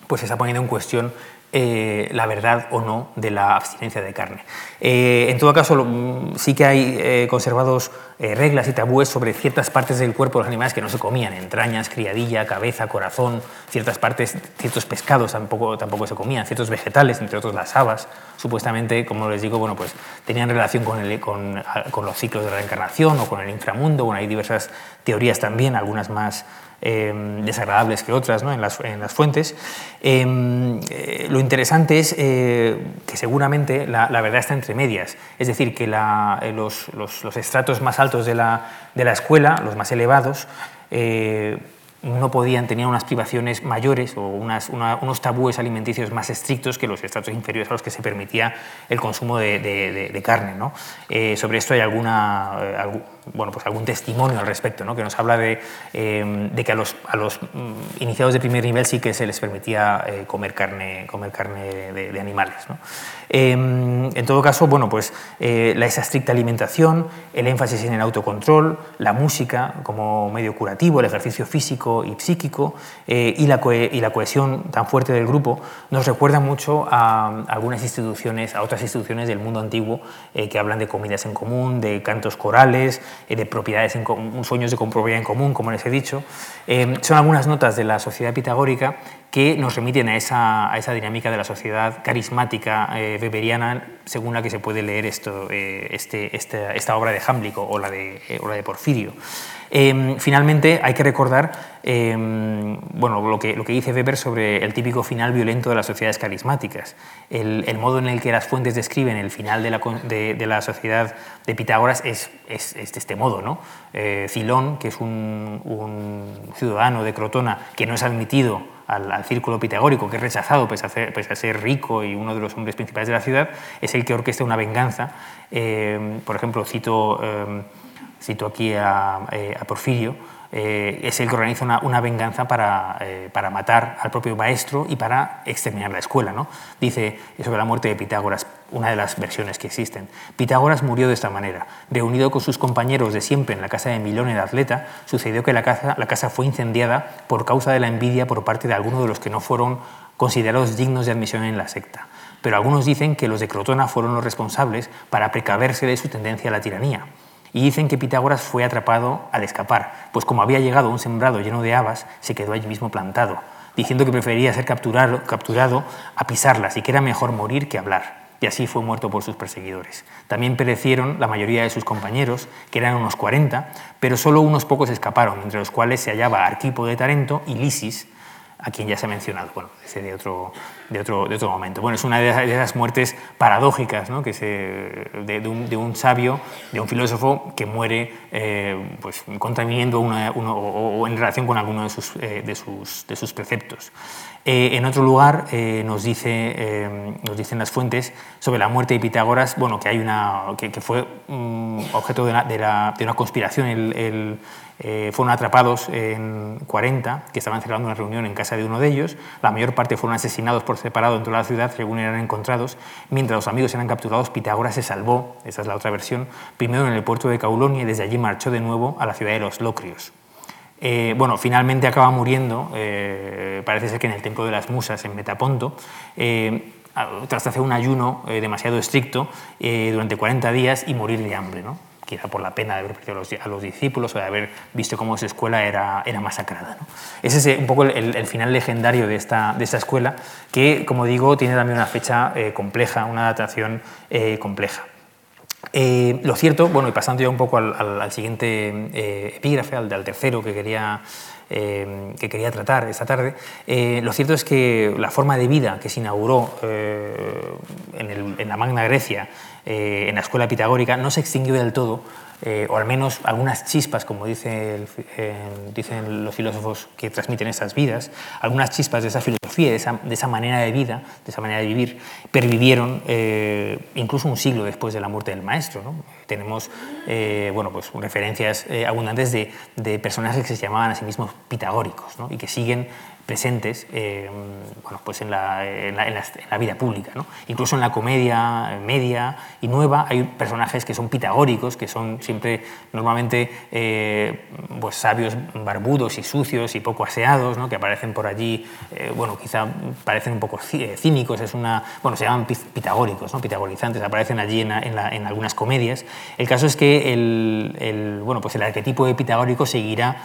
pues se está poniendo en cuestión eh, la verdad o no de la abstinencia de carne. Eh, en todo caso, mm, sí que hay eh, conservados reglas y tabúes sobre ciertas partes del cuerpo de los animales que no se comían, entrañas, criadilla, cabeza, corazón, ciertas partes, ciertos pescados tampoco, tampoco se comían, ciertos vegetales, entre otros las habas, supuestamente, como les digo, bueno, pues tenían relación con, el, con, con los ciclos de la reencarnación o con el inframundo, bueno, hay diversas teorías también, algunas más Em, desagradables que otras ¿no? en, las, en, las, fuentes. Em, eh, lo interesante es eh, que seguramente la, verdad está entre medias, es decir, que eh, los, los, estratos más altos de la, de la escuela, los más elevados, no podían, tenían unas privaciones mayores o unos tabúes alimenticios más estrictos que los estratos inferiores a los que se permitía el consumo de, de, carne. ¿no? sobre esto hay alguna, bueno, pues algún testimonio al respecto, ¿no? que nos habla de, eh, de que a los, a los, mm, iniciados de primer nivel sí que se les permitía eh, comer carne, comer carne de, animales. ¿no? Em, en todo caso, bueno, pues, eh, la, esa estricta alimentación, el énfasis en el autocontrol, la música como medio curativo, el ejercicio físico y psíquico y la, y, la cohesión tan fuerte del grupo nos recuerda mucho a algunas instituciones, a otras instituciones del mundo antiguo que hablan de comidas en común, de cantos corales, eh, de propiedades en sueños de propiedad en común, como les he dicho. Eh, son algunas notas de la sociedad pitagórica que nos remiten a esa, a esa dinámica de la sociedad carismática eh, weberiana, según la que se puede leer esto, este, este, esta obra de Hamblico o la de, o la de Porfirio. Em, finalmente, hay que recordar em, bueno, lo, que, lo que dice Weber sobre el típico final violento de las sociedades carismáticas. El, modo en el que las fuentes describen el final de la, de, la sociedad de Pitágoras es, es, de este modo. ¿no? Eh, Cilón, que es un, un, ciudadano de Crotona que no es admitido al, círculo pitagórico, que es rechazado pese a, ser, rico y uno de los hombres principales de la ciudad, es el que orquesta una venganza. Em, por ejemplo, cito cito aquí a, eh, Porfirio, eh, es el que organiza una, venganza para, eh, para, matar al propio maestro y para exterminar la escuela. ¿no? Dice sobre la muerte de Pitágoras, una de las versiones que existen. Pitágoras murió de esta manera. Reunido con sus compañeros de siempre en la casa de Milón el atleta, sucedió que la casa, la casa fue incendiada por causa de la envidia por parte de algunos de los que no fueron considerados dignos de admisión en la secta. Pero algunos dicen que los de Crotona fueron los responsables para precaverse de su tendencia a la tiranía. Y dicen que Pitágoras fue atrapado al escapar, pues como había llegado a un sembrado lleno de habas, se quedó allí mismo plantado, diciendo que prefería ser capturado, capturado a pisarlas y que era mejor morir que hablar. Y así fue muerto por sus perseguidores. También perecieron la mayoría de sus compañeros, que eran unos 40, pero solo unos pocos escaparon, entre los cuales se hallaba Arquipo de Tarento y Lisis, a quien ya se ha mencionado, bueno, ese de otro, de otro, de otro momento. Bueno, es una de esas, muertes paradójicas ¿no? que se, de, un, sabio, de un filósofo que muere eh, pues, contraviniendo uno, o, en relación con alguno de sus, eh, de sus, de sus preceptos. Eh, en otro lugar nos, dice, nos dicen las fuentes sobre la muerte de Pitágoras, bueno, que, hay una, que, fue objeto de, de, de, una conspiración. eh, fueron atrapados en 40, que estaban celebrando una reunión en casa de uno de ellos. La mayor parte fueron asesinados por separado en toda la ciudad, según eran encontrados. Mientras los amigos eran capturados, Pitágoras se salvó, esa es la otra versión, primero en el puerto de Caulonia y desde allí marchó de nuevo a la ciudad de los Locrios. Eh, bueno, finalmente acaba muriendo, eh, parece ser que en el Templo de las Musas, en Metaponto, tras hacer un ayuno demasiado estricto durante 40 días y morir de hambre. ¿no? quizá por la pena de haber perdido a los, discípulos o de haber visto cómo esa escuela era, masacrada. Ese es eh, un poco el, final legendario de esta, escuela, que, como digo, tiene también una fecha eh, compleja, una datación eh, lo cierto, bueno, y pasando ya un poco al, siguiente epígrafe, al, al, tercero que quería, que quería tratar esta tarde, lo cierto es que la forma de vida que se inauguró en, en, la Magna Grecia eh, en la escuela pitagórica no se extinguió del todo, eh, o al menos algunas chispas, como dice dicen los filósofos que transmiten estas vidas, algunas chispas de esa filosofía, de esa, manera de vida, de esa manera de vivir, pervivieron eh, incluso un siglo después de la muerte del maestro. Tenemos bueno, pues, referencias abundantes de, de, personajes que se llamaban a sí mismos pitagóricos y que siguen presentes eh, bueno, pues en, la, en, la, vida pública. Incluso en la comedia media y nueva hay personajes que son pitagóricos, que son siempre normalmente eh, pues sabios barbudos y sucios y poco aseados, que aparecen por allí, eh, bueno, quizá parecen un poco cínicos, es una, bueno, se llaman pitagóricos, pitagorizantes, aparecen allí en, algunas comedias. El caso es que el, bueno, pues el arquetipo de pitagórico seguirá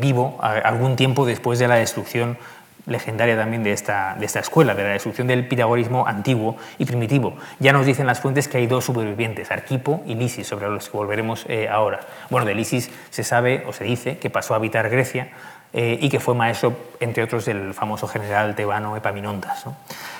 vivo algún tiempo después después de la destrucción legendaria también de esta, de esta escuela, de la destrucción del pitagorismo antiguo y primitivo. Ya nos dicen las fuentes que hay dos supervivientes, Arquipo y Lisis, sobre los que volveremos eh, ahora. Bueno, de Lisis se sabe o se dice que pasó a habitar Grecia eh, y que fue maestro, entre otros, del famoso general tebano Epaminondas.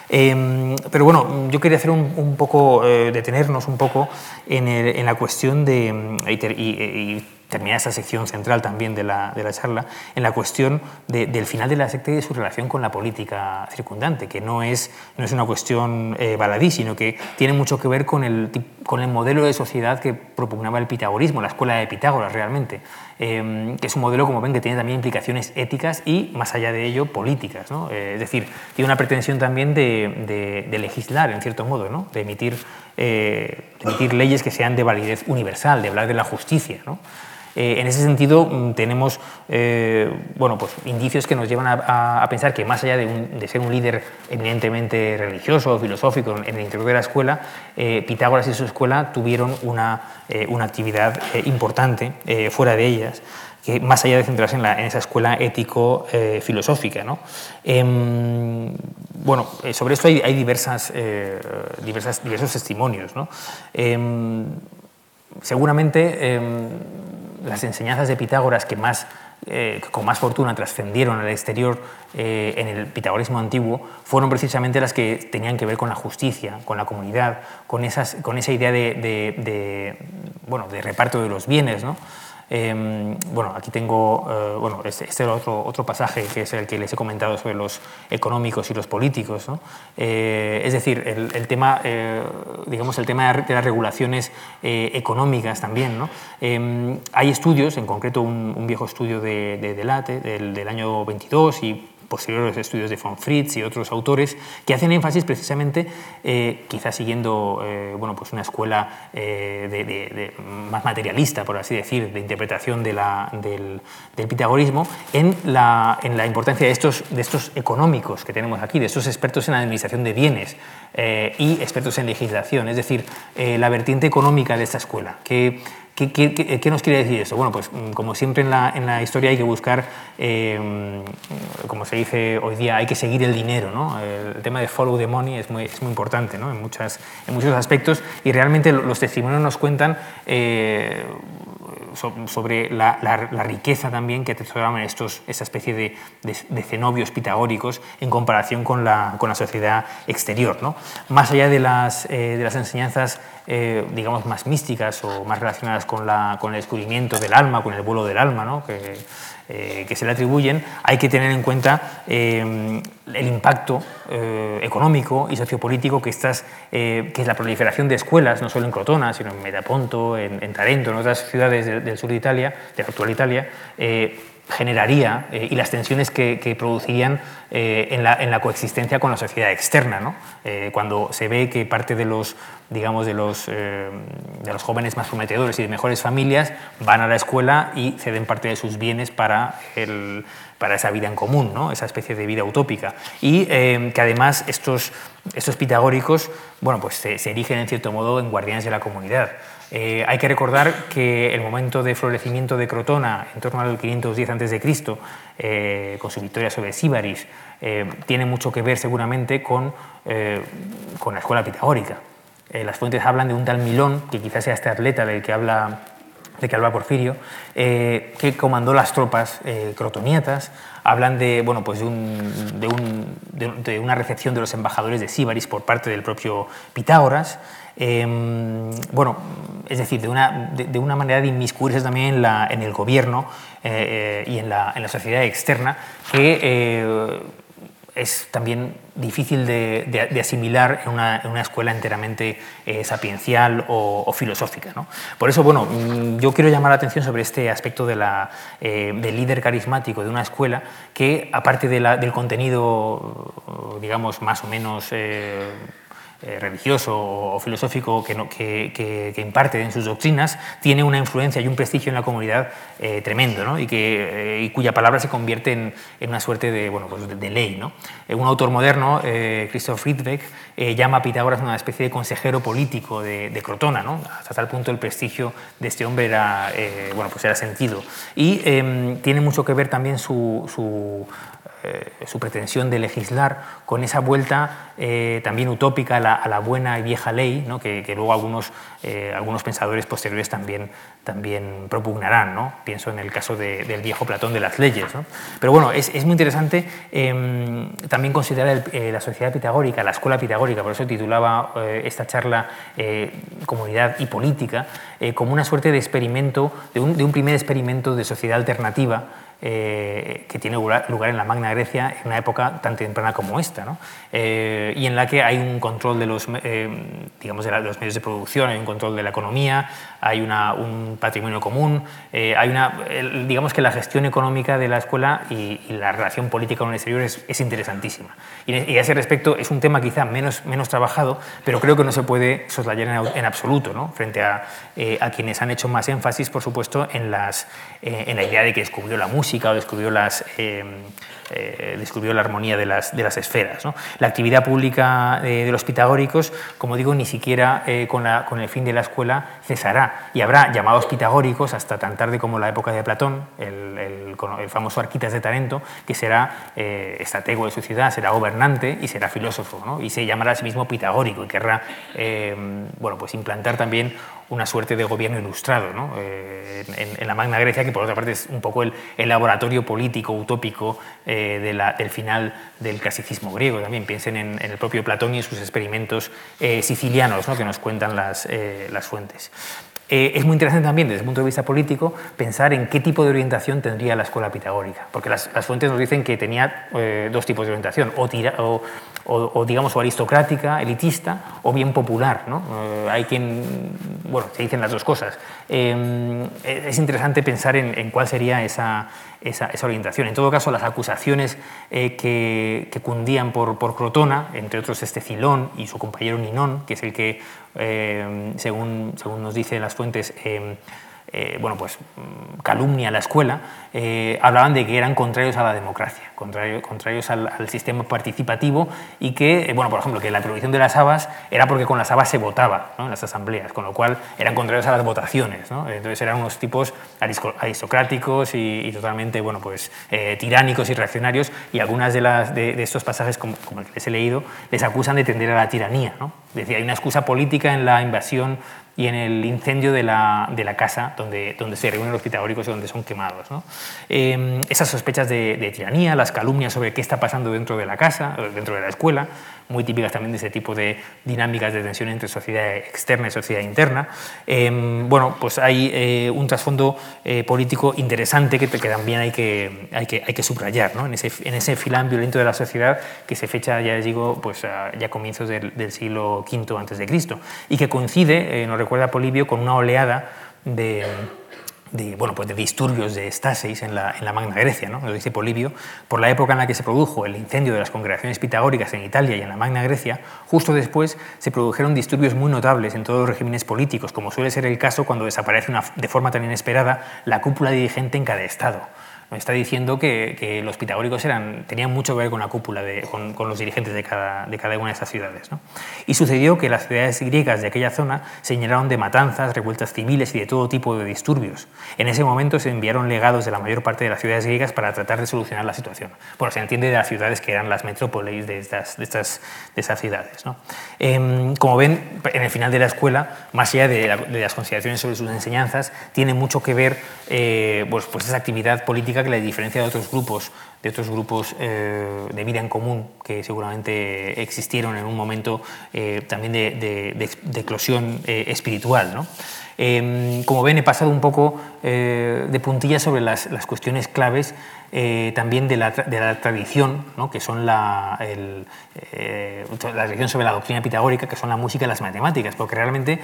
Em, pero bueno, yo quería hacer un, poco, eh, detenernos un poco en, la cuestión de, y terminar esta sección central también de la, de la charla, en la cuestión del final de la secta y de su relación con la política circundante, que no es, no es una cuestión eh, baladí, sino que tiene mucho que ver con el, con el modelo de sociedad que propugnaba el pitagorismo, la escuela de Pitágoras realmente, em, que es un modelo, como ven, que tiene también implicaciones éticas y, más allá de ello, políticas. ¿no? Eh, es decir, tiene una pretensión también de, de, legislar, en cierto modo, ¿no? de, emitir, eh, de emitir leyes que sean de validez universal, de hablar de la justicia. ¿no? Eh, en ese sentido, mm, tenemos eh, bueno, pues, indicios que nos llevan a, pensar que más allá de, ser un líder eminentemente religioso o filosófico en, el interior de la escuela, eh, Pitágoras y su escuela tuvieron una, una actividad importante fuera de ellas que más allá de centrarse en, esa escuela ético-filosófica. ¿no? Em, bueno, sobre esto hay, hay diversas, diversas, diversos testimonios. ¿no? Em, seguramente em, las enseñanzas de Pitágoras que más, eh, con más fortuna trascendieron al exterior eh, en el pitagorismo antiguo fueron precisamente las que tenían que ver con la justicia, con la comunidad, con, esas, con esa idea de, de, bueno, de reparto de los bienes. ¿no? Em, bueno, aquí tengo eh, bueno, este, este otro, otro pasaje que es el que les he comentado sobre los económicos y los políticos. Eh, es decir, el, tema, eh, digamos, el tema de las regulaciones económicas también. Em, hay estudios, en concreto un, viejo estudio de, de del, del, año 22 y posteriores estudios de von Fritz y otros autores que hacen énfasis precisamente, eh, quizás siguiendo eh, bueno, pues una escuela de, más materialista, por así decir, de interpretación de la, del, pitagorismo, en la, en la importancia de estos, de estos económicos que tenemos aquí, de estos expertos en administración de bienes y expertos en legislación, es decir, la vertiente económica de esta escuela, que ¿Qué, nos quiere decir eso? Bueno, pues mm, como siempre en la, historia hay que buscar, eh, como se dice hoy día, hay que seguir el dinero. ¿no? El tema de follow the money es muy, es muy importante ¿no? en, muchas, en muchos aspectos y realmente los testimonios nos cuentan eh, sobre la, riqueza también que atesoraban estos, esa especie de, de, cenobios pitagóricos en comparación con la, con la sociedad exterior. ¿no? Más allá de las, eh, de las enseñanzas, eh, digamos, más místicas o más relacionadas con, la, con el descubrimiento del alma, con el vuelo del alma, ¿no? que, eh, que se le atribuyen, hay que tener en cuenta eh, el impacto eh, económico y sociopolítico que, estas, que es la proliferación de escuelas, no solo en Crotona, sino en Metaponto, en, en Tarento, en otras ciudades del, sur de Italia, de la actual Italia, generaría y las tensiones que, producirían en la, en, la, coexistencia con la sociedad externa. ¿no? cuando se ve que parte de los, digamos, de los, de los jóvenes más prometedores y de mejores familias van a la escuela y ceden parte de sus bienes para para, esa vida en común, ¿no? esa especie de vida utópica. Y eh, que además estos, estos pitagóricos bueno, pues se, erigen en cierto modo en guardianes de la comunidad. Eh, hay que recordar que el momento de florecimiento de Crotona, en torno al 510 a.C., eh, con su victoria sobre Síbaris, tiene mucho que ver seguramente con, con la escuela pitagórica. las fuentes hablan de un tal Milón, que quizás sea este atleta del que habla de que habla Porfirio, eh, que comandó las tropas eh, crotoniatas. Hablan de, bueno, pues de, una recepción de los embajadores de Síbaris por parte del propio Pitágoras. Em, bueno, es decir, de una, de, una, manera de inmiscuirse también en, la, en el gobierno eh, y en la, en la, sociedad externa, que es también difícil de, asimilar en una, escuela enteramente eh, sapiencial o, filosófica. ¿no? Por eso, bueno, mm, yo quiero llamar la atención sobre este aspecto de la, eh, del líder carismático de una escuela que, aparte del contenido, digamos, más o menos... Eh, religioso o filosófico que, imparte en sus doctrinas, tiene una influencia y un prestigio en la comunidad eh, tremendo, eh, y cuya palabra se convierte en, en una suerte de, bueno, pues de, ley. ¿no? un autor moderno, Christoph Friedbeck, llama a Pitágoras una especie de consejero político de, Crotona, ¿no? hasta tal punto el prestigio de este hombre era, bueno, pues era sentido. Y em, tiene mucho que ver también su eh, su pretensión de legislar con esa vuelta eh, también utópica a la, buena y vieja ley, que, luego algunos, eh, algunos pensadores posteriores también, también propugnarán. Pienso en el caso del viejo Platón de las leyes. Pero bueno, es, es muy interesante em, también considerar la sociedad pitagórica, la escuela pitagórica, por eso titulaba esta charla Comunidad y Política, como una suerte de experimento, de de un primer experimento de sociedad alternativa eh, que tiene lugar en la Magna Grecia en una época tan temprana como esta, ¿no? Eh, y en la que hay un control de los, eh, digamos de, los medios de producción, hay un control de la economía, hay una, un patrimonio común, hay una, digamos que la gestión económica de la escuela y, la relación política con el exterior es, es interesantísima. Y, a ese respecto es un tema quizá menos, menos trabajado, pero creo que no se puede soslayar en, en absoluto, ¿no? frente a, a, quienes han hecho más énfasis, por supuesto, en, las, en la idea de que descubrió la música, o descubrió, las, eh, eh, descubrió la armonía de las, de las esferas. La actividad pública de los pitagóricos, como digo, ni siquiera eh, con, la, con, el fin de la escuela cesará. Y habrá llamados pitagóricos hasta tan tarde como la época de Platón, el, el, famoso Arquitas de Tarento, que será estratego de su ciudad, será gobernante y será filósofo, y se llamará a sí mismo pitagórico y querrá bueno, pues implantar también una suerte de gobierno ilustrado eh, en, la Magna Grecia, que por otra parte es un poco el, laboratorio político utópico eh, del final del clasicismo griego. También piensen en, el propio Platón y en sus experimentos eh, sicilianos que nos cuentan las, las fuentes. Eh, es muy interesante también, desde el punto de vista político, pensar en qué tipo de orientación tendría la escuela pitagórica, porque las, fuentes nos dicen que tenía eh, dos tipos de orientación, o, o, digamos o aristocrática, elitista, o bien popular. ¿no? Eh, hay quien, bueno, se dicen las dos cosas. es interesante pensar en, cuál sería esa, esa, orientación. En todo caso, las acusaciones que, que, cundían por, por Crotona, entre otros este Cilón y su compañero Ninón, que es el que eh, según, según, nos dicen las fuentes, eh, eh, bueno, pues, mm, calumnia a la escuela, hablaban de que eran contrarios a la democracia, contrarios al, sistema participativo y que, bueno, por ejemplo, que la prohibición de las habas era porque con las habas se votaba en las asambleas, con lo cual eran contrarios a las votaciones. Entonces eran unos tipos aristocráticos y, totalmente, bueno, pues, tiránicos y reaccionarios y algunas de, las, de, estos pasajes, como, el que les he leído, les acusan de tender a la tiranía. ¿no? Decía, hay una excusa política en la invasión y en el incendio de la, de la casa donde, donde, se reúnen los pitagóricos y donde son quemados. Em, esas sospechas de, de, tiranía, las calumnias sobre qué está pasando dentro de la casa, dentro de la escuela, muy típicas también de ese tipo de dinámicas de tensión entre sociedad externa y sociedad interna. Em, bueno, pues hay eh, un trasfondo eh, político interesante que, que, también hay que, hay que, hay que subrayar ¿no? en, ese, en ese filán violento de la sociedad que se fecha, ya digo, pues a, ya comienzos del, del siglo V Cristo y que coincide, eh, nos recuerda Polibio, con una oleada de de, bueno, pues de disturbios de estasis en la, en la Magna Grecia, ¿no? lo dice Polibio, por la época en la que se produjo el incendio de las congregaciones pitagóricas en Italia y en la Magna Grecia, justo después se produjeron disturbios muy notables en todos los regímenes políticos, como suele ser el caso cuando desaparece una, de forma tan inesperada la cúpula dirigente en cada estado está diciendo que, los pitagóricos eran, tenían mucho que ver con la cúpula, de, con, los dirigentes de cada, de cada una de esas ciudades. Y sucedió que las ciudades griegas de aquella zona se llenaron de matanzas, revueltas civiles y de todo tipo de disturbios. En ese momento se enviaron legados de la mayor parte de las ciudades griegas para tratar de solucionar la situación. Bueno, se entiende de las ciudades que eran las metrópolis de estas, de estas, de esas ciudades. Em, como ven, en el final de la escuela, más allá de, las consideraciones sobre sus enseñanzas, tiene mucho que ver eh, pues, pues esa actividad política que la diferencia de otros grupos, de otros grupos eh, de vida en común que seguramente existieron en un momento eh, también de, eclosión eh, espiritual. Em, como ven, he pasado un poco de puntillas sobre las, cuestiones claves también de la, tradición, que son la, la tradición sobre la doctrina pitagórica, que son la música y las matemáticas, porque realmente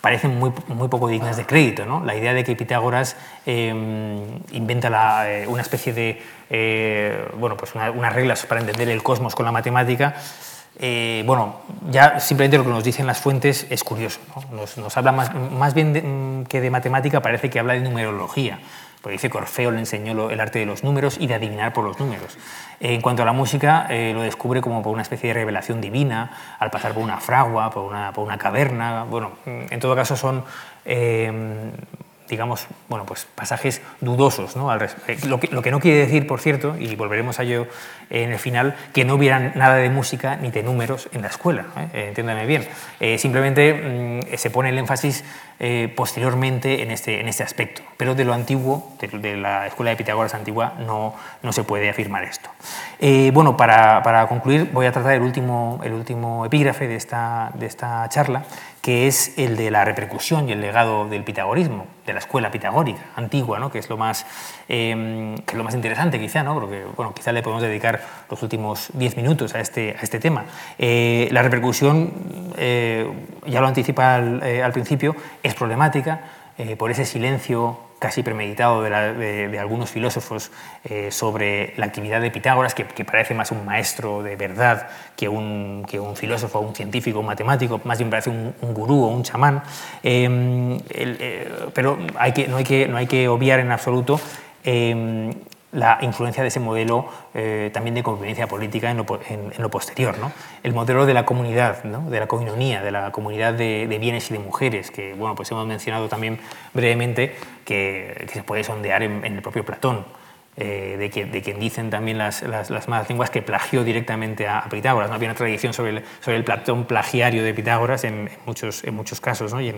parecen muy, muy poco dignas de crédito. ¿no? La idea de que Pitágoras em, inventa eh, una especie de eh, bueno, pues unas reglas para entender el cosmos con la matemática, eh, bueno, ya simplemente lo que nos dicen las fuentes es curioso. Nos, habla más, más bien que de matemática, parece que habla de numerología. Porque dice que Orfeo le enseñó el arte de los números y de adivinar por los números. En cuanto a la música, eh, lo descubre como por una especie de revelación divina, al pasar por una fragua, por una, por una caverna. Bueno, en todo caso son eh, digamos, bueno, pues pasajes dudosos. ¿no? Eh, lo, que, lo, que, no quiere decir, por cierto, y volveremos a ello en el final, que no hubiera nada de música ni de números en la escuela, ¿eh? entiéndame bien. Eh, simplemente mm, se pone el énfasis posteriormente en este, en este aspecto, pero de lo antiguo, de, la escuela de Pitágoras antigua, no, no se puede afirmar esto. bueno, para, para, concluir, voy a tratar el último, el último epígrafe de esta, de esta charla, que es el de la repercusión y el legado del pitagorismo, de la escuela pitagórica antigua, ¿no? que, es lo más, em, que es lo más interesante quizá, ¿no? porque bueno, quizá le podemos dedicar los últimos diez minutos a este, a este tema. Eh, la repercusión, eh, ya lo anticipa al, eh, principio, es problemática por ese silencio casi premeditado de, algunos filósofos eh, sobre la actividad de Pitágoras, que, parece más un maestro de verdad que un, que un filósofo, un científico, un matemático, más bien parece un, gurú o un chamán. Em, eh, pero hay que, no, hay que, no hay que obviar en absoluto em, la influencia de ese modelo eh, también de convivencia política en lo, posterior. ¿no? El modelo de la comunidad, de la coinonía, de la comunidad de, bienes y de mujeres, que bueno, pues hemos mencionado también brevemente que, se puede sondear en, el propio Platón. Eh, de, que, de, quien dicen también las, las, malas lenguas que plagió directamente a, Pitágoras. ¿no? Había una tradición sobre el, sobre el Platón plagiario de Pitágoras en, muchos, en muchos casos. ¿no? Y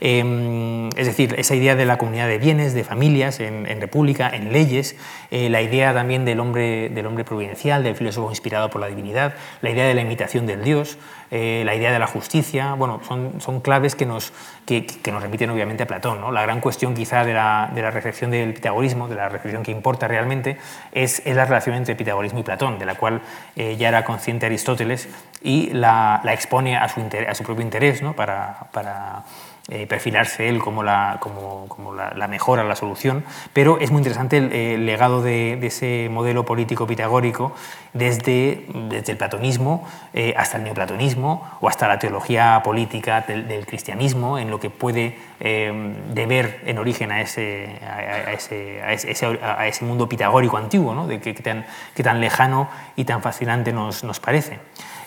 em, es decir, esa idea de la comunidad de bienes, de familias, en, república, en leyes, eh, la idea también del hombre, del hombre providencial, del filósofo inspirado por la divinidad, la idea de la imitación del Dios, eh, la idea de la justicia, bueno, son, son claves que nos, que, que nos remiten obviamente a Platón. ¿no? La gran cuestión quizá de la, de la reflexión del pitagorismo, de la reflexión que importa realmente es, la relación entre pitagorismo y Platón, de la cual eh, ya era consciente Aristóteles y la, expone a su, a su, propio interés ¿no? para, para eh, perfilarse él como, la, como, como la, mejora, la solución, pero es muy interesante el, legado de, ese modelo político pitagórico desde, desde el platonismo eh, hasta el neoplatonismo o hasta la teología política del, cristianismo, en lo que puede eh, deber en origen a ese, a, ese, a, ese, a ese, mundo pitagórico antiguo, ¿no? de que, tan, tan, lejano y tan fascinante nos, nos parece.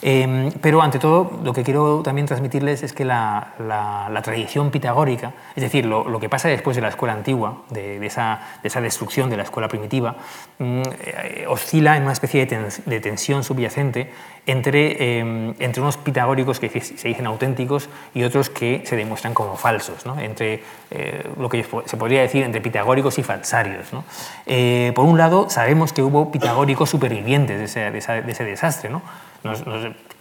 Em, pero ante todo, lo que quiero también transmitirles es que la, tradición pitagórica, es decir, lo, que pasa después de la escuela antigua, de, esa, destrucción de la escuela primitiva, mm, eh, oscila en una especie de, tensión subyacente entre, em, entre unos pitagóricos que se dicen auténticos y otros que se demuestran como falsos, entre eh, lo que se podría decir entre pitagóricos y falsarios. Eh, por un lado, sabemos que hubo pitagóricos supervivientes de ese, de ese desastre. ¿no?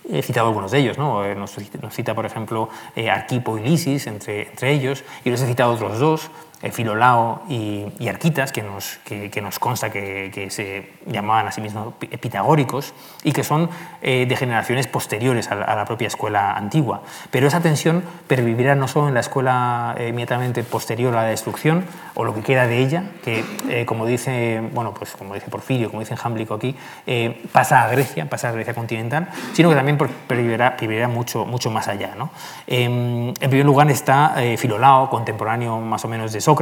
He citado algunos de ellos, ¿no? Eh, nos, cita, por ejemplo, eh, Arquipo y Lisis, entre, entre ellos, y les he citado otros dos, Filolao y, Arquitas, que nos, que, nos consta que, se llamaban a sí mismos pitagóricos y que son eh, de generaciones posteriores a la, propia escuela antigua. Pero esa tensión pervivirá no solo en la escuela eh, inmediatamente posterior a la destrucción, o lo que queda de ella, que como dice, bueno, pues como dice Porfirio, como dice Jámblico aquí, pasa a Grecia, pasa a Grecia continental, sino que también pervivirá, mucho, mucho más allá. ¿no? Em, en primer lugar está Filolao, contemporáneo más o menos de Sócrates,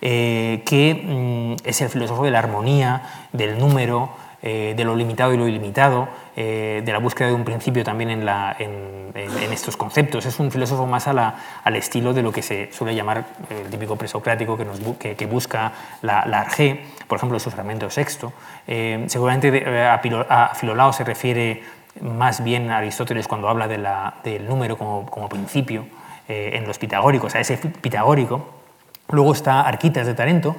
eh, que mm, es el filósofo de la armonía, del número, eh, de lo limitado y lo ilimitado, eh, de la búsqueda de un principio también en, estos conceptos. Es un filósofo más al estilo de lo que se suele llamar el típico presocrático que, que, busca la, la, arge, por ejemplo, su fragmento sexto. seguramente a, Filolao se refiere más bien a Aristóteles cuando habla del número como, como principio en los pitagóricos, a ese pitagórico Luego está Arquitas de Tarento,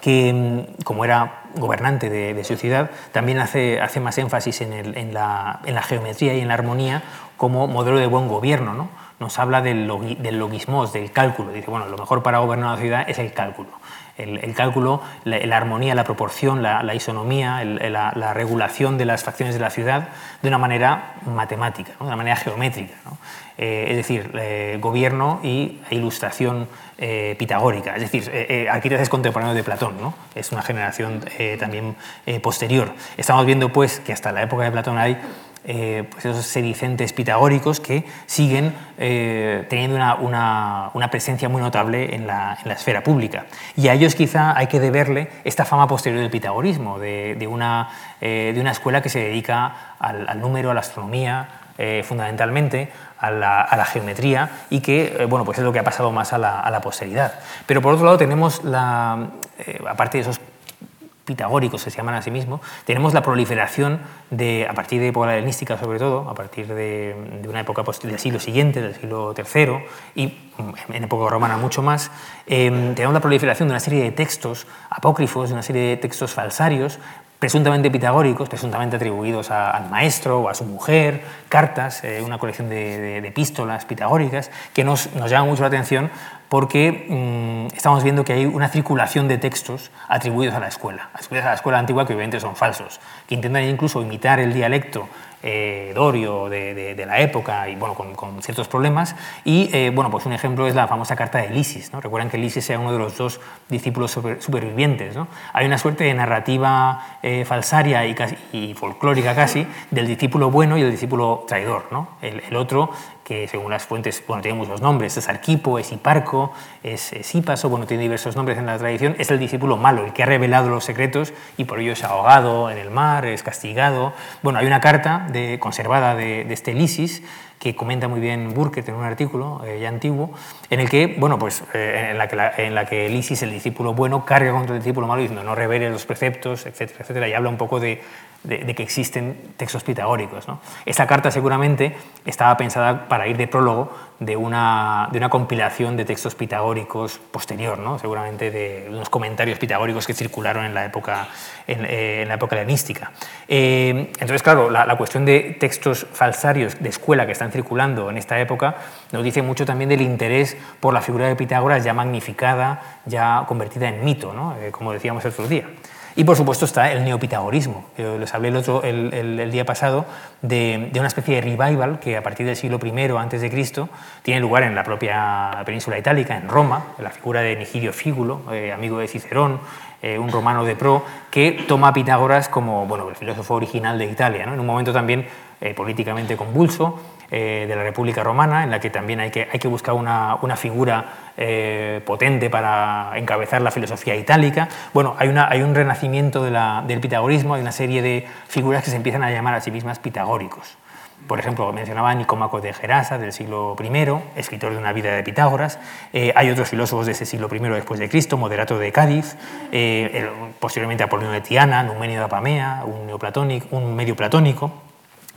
que mm, como era gobernante de, su ciudad, también hace, más énfasis en, la, geometría y en la armonía como modelo de buen gobierno. ¿no? Nos habla del, del logismos, del cálculo. Dice, bueno, lo mejor para gobernar una ciudad es el cálculo. El, cálculo, la, armonía, la proporción, la, isonomía, la, regulación de las facciones de la ciudad de una manera matemática, de una manera geométrica. Eh, es decir, eh, gobierno y ilustración eh, pitagórica. Es decir, Arquímedes es contemporáneo de Platón, ¿no? es una generación también posterior. Estamos viendo pues, que hasta la época de Platón hay eh, pues esos sedicentes pitagóricos que siguen eh, teniendo una, una, presencia muy notable en la, en la, esfera pública. Y a ellos quizá hay que deberle esta fama posterior del pitagorismo, de, de, una, eh, de una, escuela que se dedica al, número, a la astronomía, fundamentalmente, a la, a la, geometría y que bueno, pues es lo que ha pasado más a la, a la posteridad. Pero por otro lado tenemos, la, aparte de esos pitagóricos se llaman a sí mismos, tenemos la proliferación de, a partir de época helenística sobre todo, a partir de, una época del siglo siguiente, del siglo III, y mm, en época romana mucho más, em, tenemos la proliferación de una serie de textos apócrifos, de una serie de textos falsarios, presuntamente pitagóricos, presuntamente atribuidos al maestro o a su mujer, cartas, eh, una colección de, epístolas pitagóricas, que nos, nos llama mucho la atención porque mm, estamos viendo que hay una circulación de textos atribuidos a la escuela, atribuidos a la escuela antigua que obviamente son falsos, que intentan incluso imitar el dialecto eh, dorio de, la época y bueno, con, ciertos problemas. Y eh, bueno, pues un ejemplo es la famosa carta de Lisis. ¿no? Recuerdan que Lisis era uno de los dos discípulos supervivientes. ¿no? Hay una suerte de narrativa eh, falsaria y, y, folclórica casi del discípulo bueno y del discípulo traidor. ¿no? el otro que según las fuentes, bueno, tiene muchos nombres, es Arquipo, es Hiparco, es, es Hipaso, bueno, tiene diversos nombres en la tradición, es el discípulo malo, el que ha revelado los secretos y por ello es ahogado en el mar, es castigado. Bueno, hay una carta de, conservada de, este Lisis que comenta muy bien Burke en un artículo eh, ya antiguo, en el que, bueno, pues, eh, en, la que en la que el discípulo bueno, carga contra el discípulo malo diciendo no revele los preceptos, etcétera, etcétera, y habla un poco de, de, que existen textos pitagóricos. ¿no? Esta carta seguramente estaba pensada para ir de prólogo de una, de una compilación de textos pitagóricos posterior, ¿no? seguramente de unos comentarios pitagóricos que circularon en la época, en, eh, la época helenística. Eh, entonces, claro, la, cuestión de textos falsarios de escuela que están circulando en esta época nos dice mucho también del interés por la figura de Pitágoras ya magnificada, ya convertida en mito, ¿no? Eh, como decíamos el otro día. Y por supuesto está el neopitagorismo. Yo les hablé el, otro, el, día pasado de, una especie de revival que a partir del siglo I antes de Cristo tiene lugar en la propia península itálica, en Roma, la figura de Nigidio Fígulo, eh, amigo de Cicerón, eh, un romano de pro, que toma a Pitágoras como bueno, el filósofo original de Italia, en un momento también eh, políticamente convulso de la República Romana, en la que también hay que, hay que buscar una, una figura eh, potente para encabezar la filosofía itálica. Bueno, hay, una, hay un renacimiento del pitagorismo, hay una serie de figuras que se empiezan a llamar a sí mismas pitagóricos. Por ejemplo, mencionaba Nicómaco de Gerasa del siglo I, escritor de una vida de Pitágoras. Eh, hay otros filósofos de ese siglo I después de Cristo, Moderato de Cádiz, eh, posteriormente Apolonio de Tiana, Numenio de Apamea, un, neoplatónico, un medio platónico.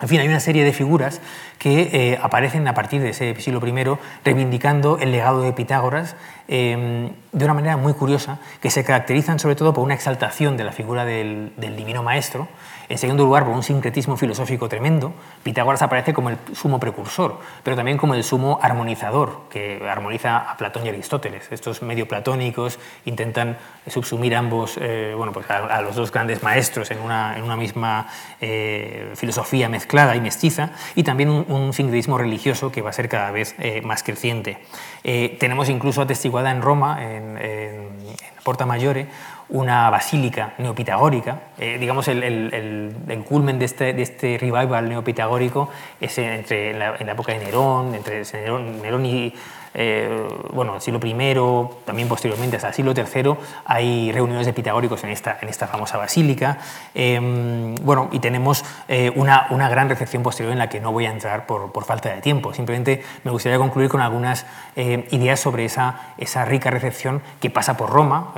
En fin, hay una serie de figuras que eh, aparecen a partir de ese siglo I reivindicando el legado de Pitágoras em, de una manera muy curiosa, que se caracterizan sobre todo por una exaltación de la figura del, del divino maestro, en segundo lugar, por un sincretismo filosófico tremendo, Pitágoras aparece como el sumo precursor, pero también como el sumo armonizador, que armoniza a Platón y Aristóteles. Estos medio platónicos intentan subsumir ambos, eh, bueno, pues a, los dos grandes maestros en una, misma eh, filosofía mezclada y mestiza, y también un, sincretismo religioso que va a ser cada vez eh, más creciente. tenemos incluso atestiguada en Roma, en, en Porta Maggiore, una basílica neopitagórica. Eh, digamos, el, culmen de este, de este, revival neopitagórico es entre, en, la, época de Nerón, entre Nerón, Nerón y eh, bueno, siglo I, también posteriormente hasta el siglo III, hay reuniones de pitagóricos en esta, en esta famosa basílica. Em, bueno, y tenemos eh, una, una, gran recepción posterior en la que no voy a entrar por, por falta de tiempo. Simplemente me gustaría concluir con algunas eh, ideas sobre esa, esa rica recepción que pasa por Roma,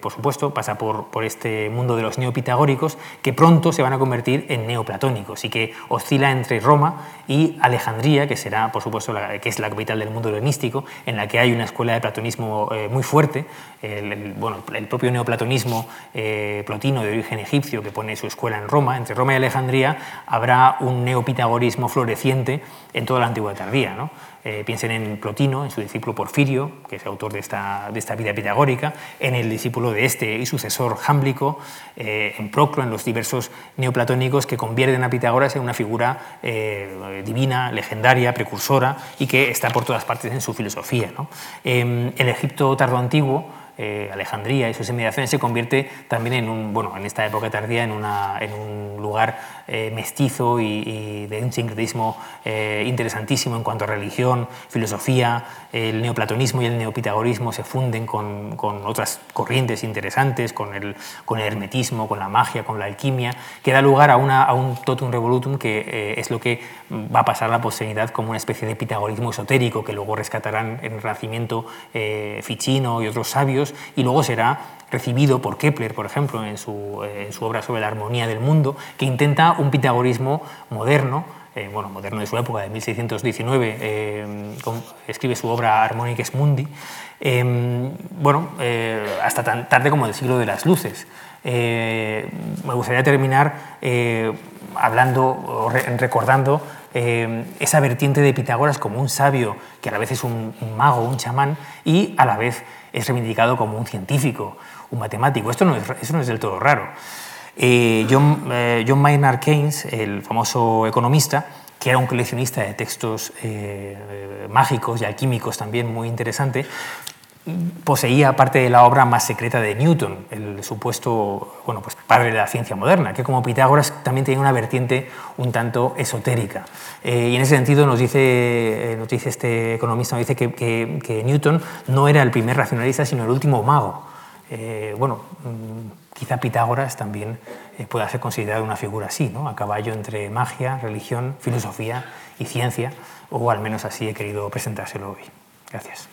por supuesto, pasa por, por este mundo de los neopitagóricos, que pronto se van a convertir en neoplatónicos y que oscila entre Roma y Alejandría, que será, por supuesto, la, que es la capital del mundo helenístico en la que hay una escuela de platonismo eh, muy fuerte. El, bueno, el propio neoplatonismo eh, plotino de origen egipcio, que pone su escuela en Roma, entre Roma y Alejandría, habrá un neopitagorismo floreciente en toda la antigüedad tardía. ¿no? Eh, piensen en Plotino, en su discípulo Porfirio, que es autor de esta, de esta vida pitagórica, en el discípulo de este y sucesor Jámblico, eh, en Proclo, en los diversos neoplatónicos que convierten a Pitágoras en una figura eh, divina, legendaria, precursora y que está por todas partes en su filosofía. ¿no? el Egipto tardo antiguo eh, Alejandría y sus inmediaciones se convierte también en un, bueno, en esta época tardía en, en un lugar eh, mestizo y, de un sincretismo eh, interesantísimo en cuanto a religión, filosofía, el neoplatonismo y el neopitagorismo se funden con, con otras corrientes interesantes, con el, con el, hermetismo, con la magia, con la alquimia, que da lugar a, una, a un totum revolutum que es lo que va a pasar la posteridad como una especie de pitagorismo esotérico que luego rescatarán en el Renacimiento Ficino y otros sabios y luego será recibido por Kepler, por ejemplo, en su, en su obra sobre la armonía del mundo, que intenta un pitagorismo moderno, eh, bueno, moderno de su época, de 1619, eh, escribe su obra Harmoniques Mundi, eh, bueno, hasta tan tarde como el siglo de las luces. me gustaría terminar hablando, o recordando esa vertiente de Pitágoras como un sabio que a la vez es un mago, un chamán, y a la vez es reivindicado como un científico, un matemático. Esto no es, del todo raro. Eh, John, eh, John, Maynard Keynes, el famoso economista, que era un coleccionista de textos eh, mágicos y alquímicos también muy interesante, poseía parte de la obra más secreta de Newton, el supuesto bueno, pues padre de la ciencia moderna, que como Pitágoras también tenía una vertiente un tanto esotérica. Eh, y en ese sentido nos dice, eh, nos dice este economista nos dice que, que, Newton no era el primer racionalista, sino el último mago. eh, bueno, mm, quizá Pitágoras también eh, pueda ser considerado una figura así, ¿no? a caballo entre magia, religión, filosofía y ciencia, o al menos así he querido presentárselo hoy. Gracias.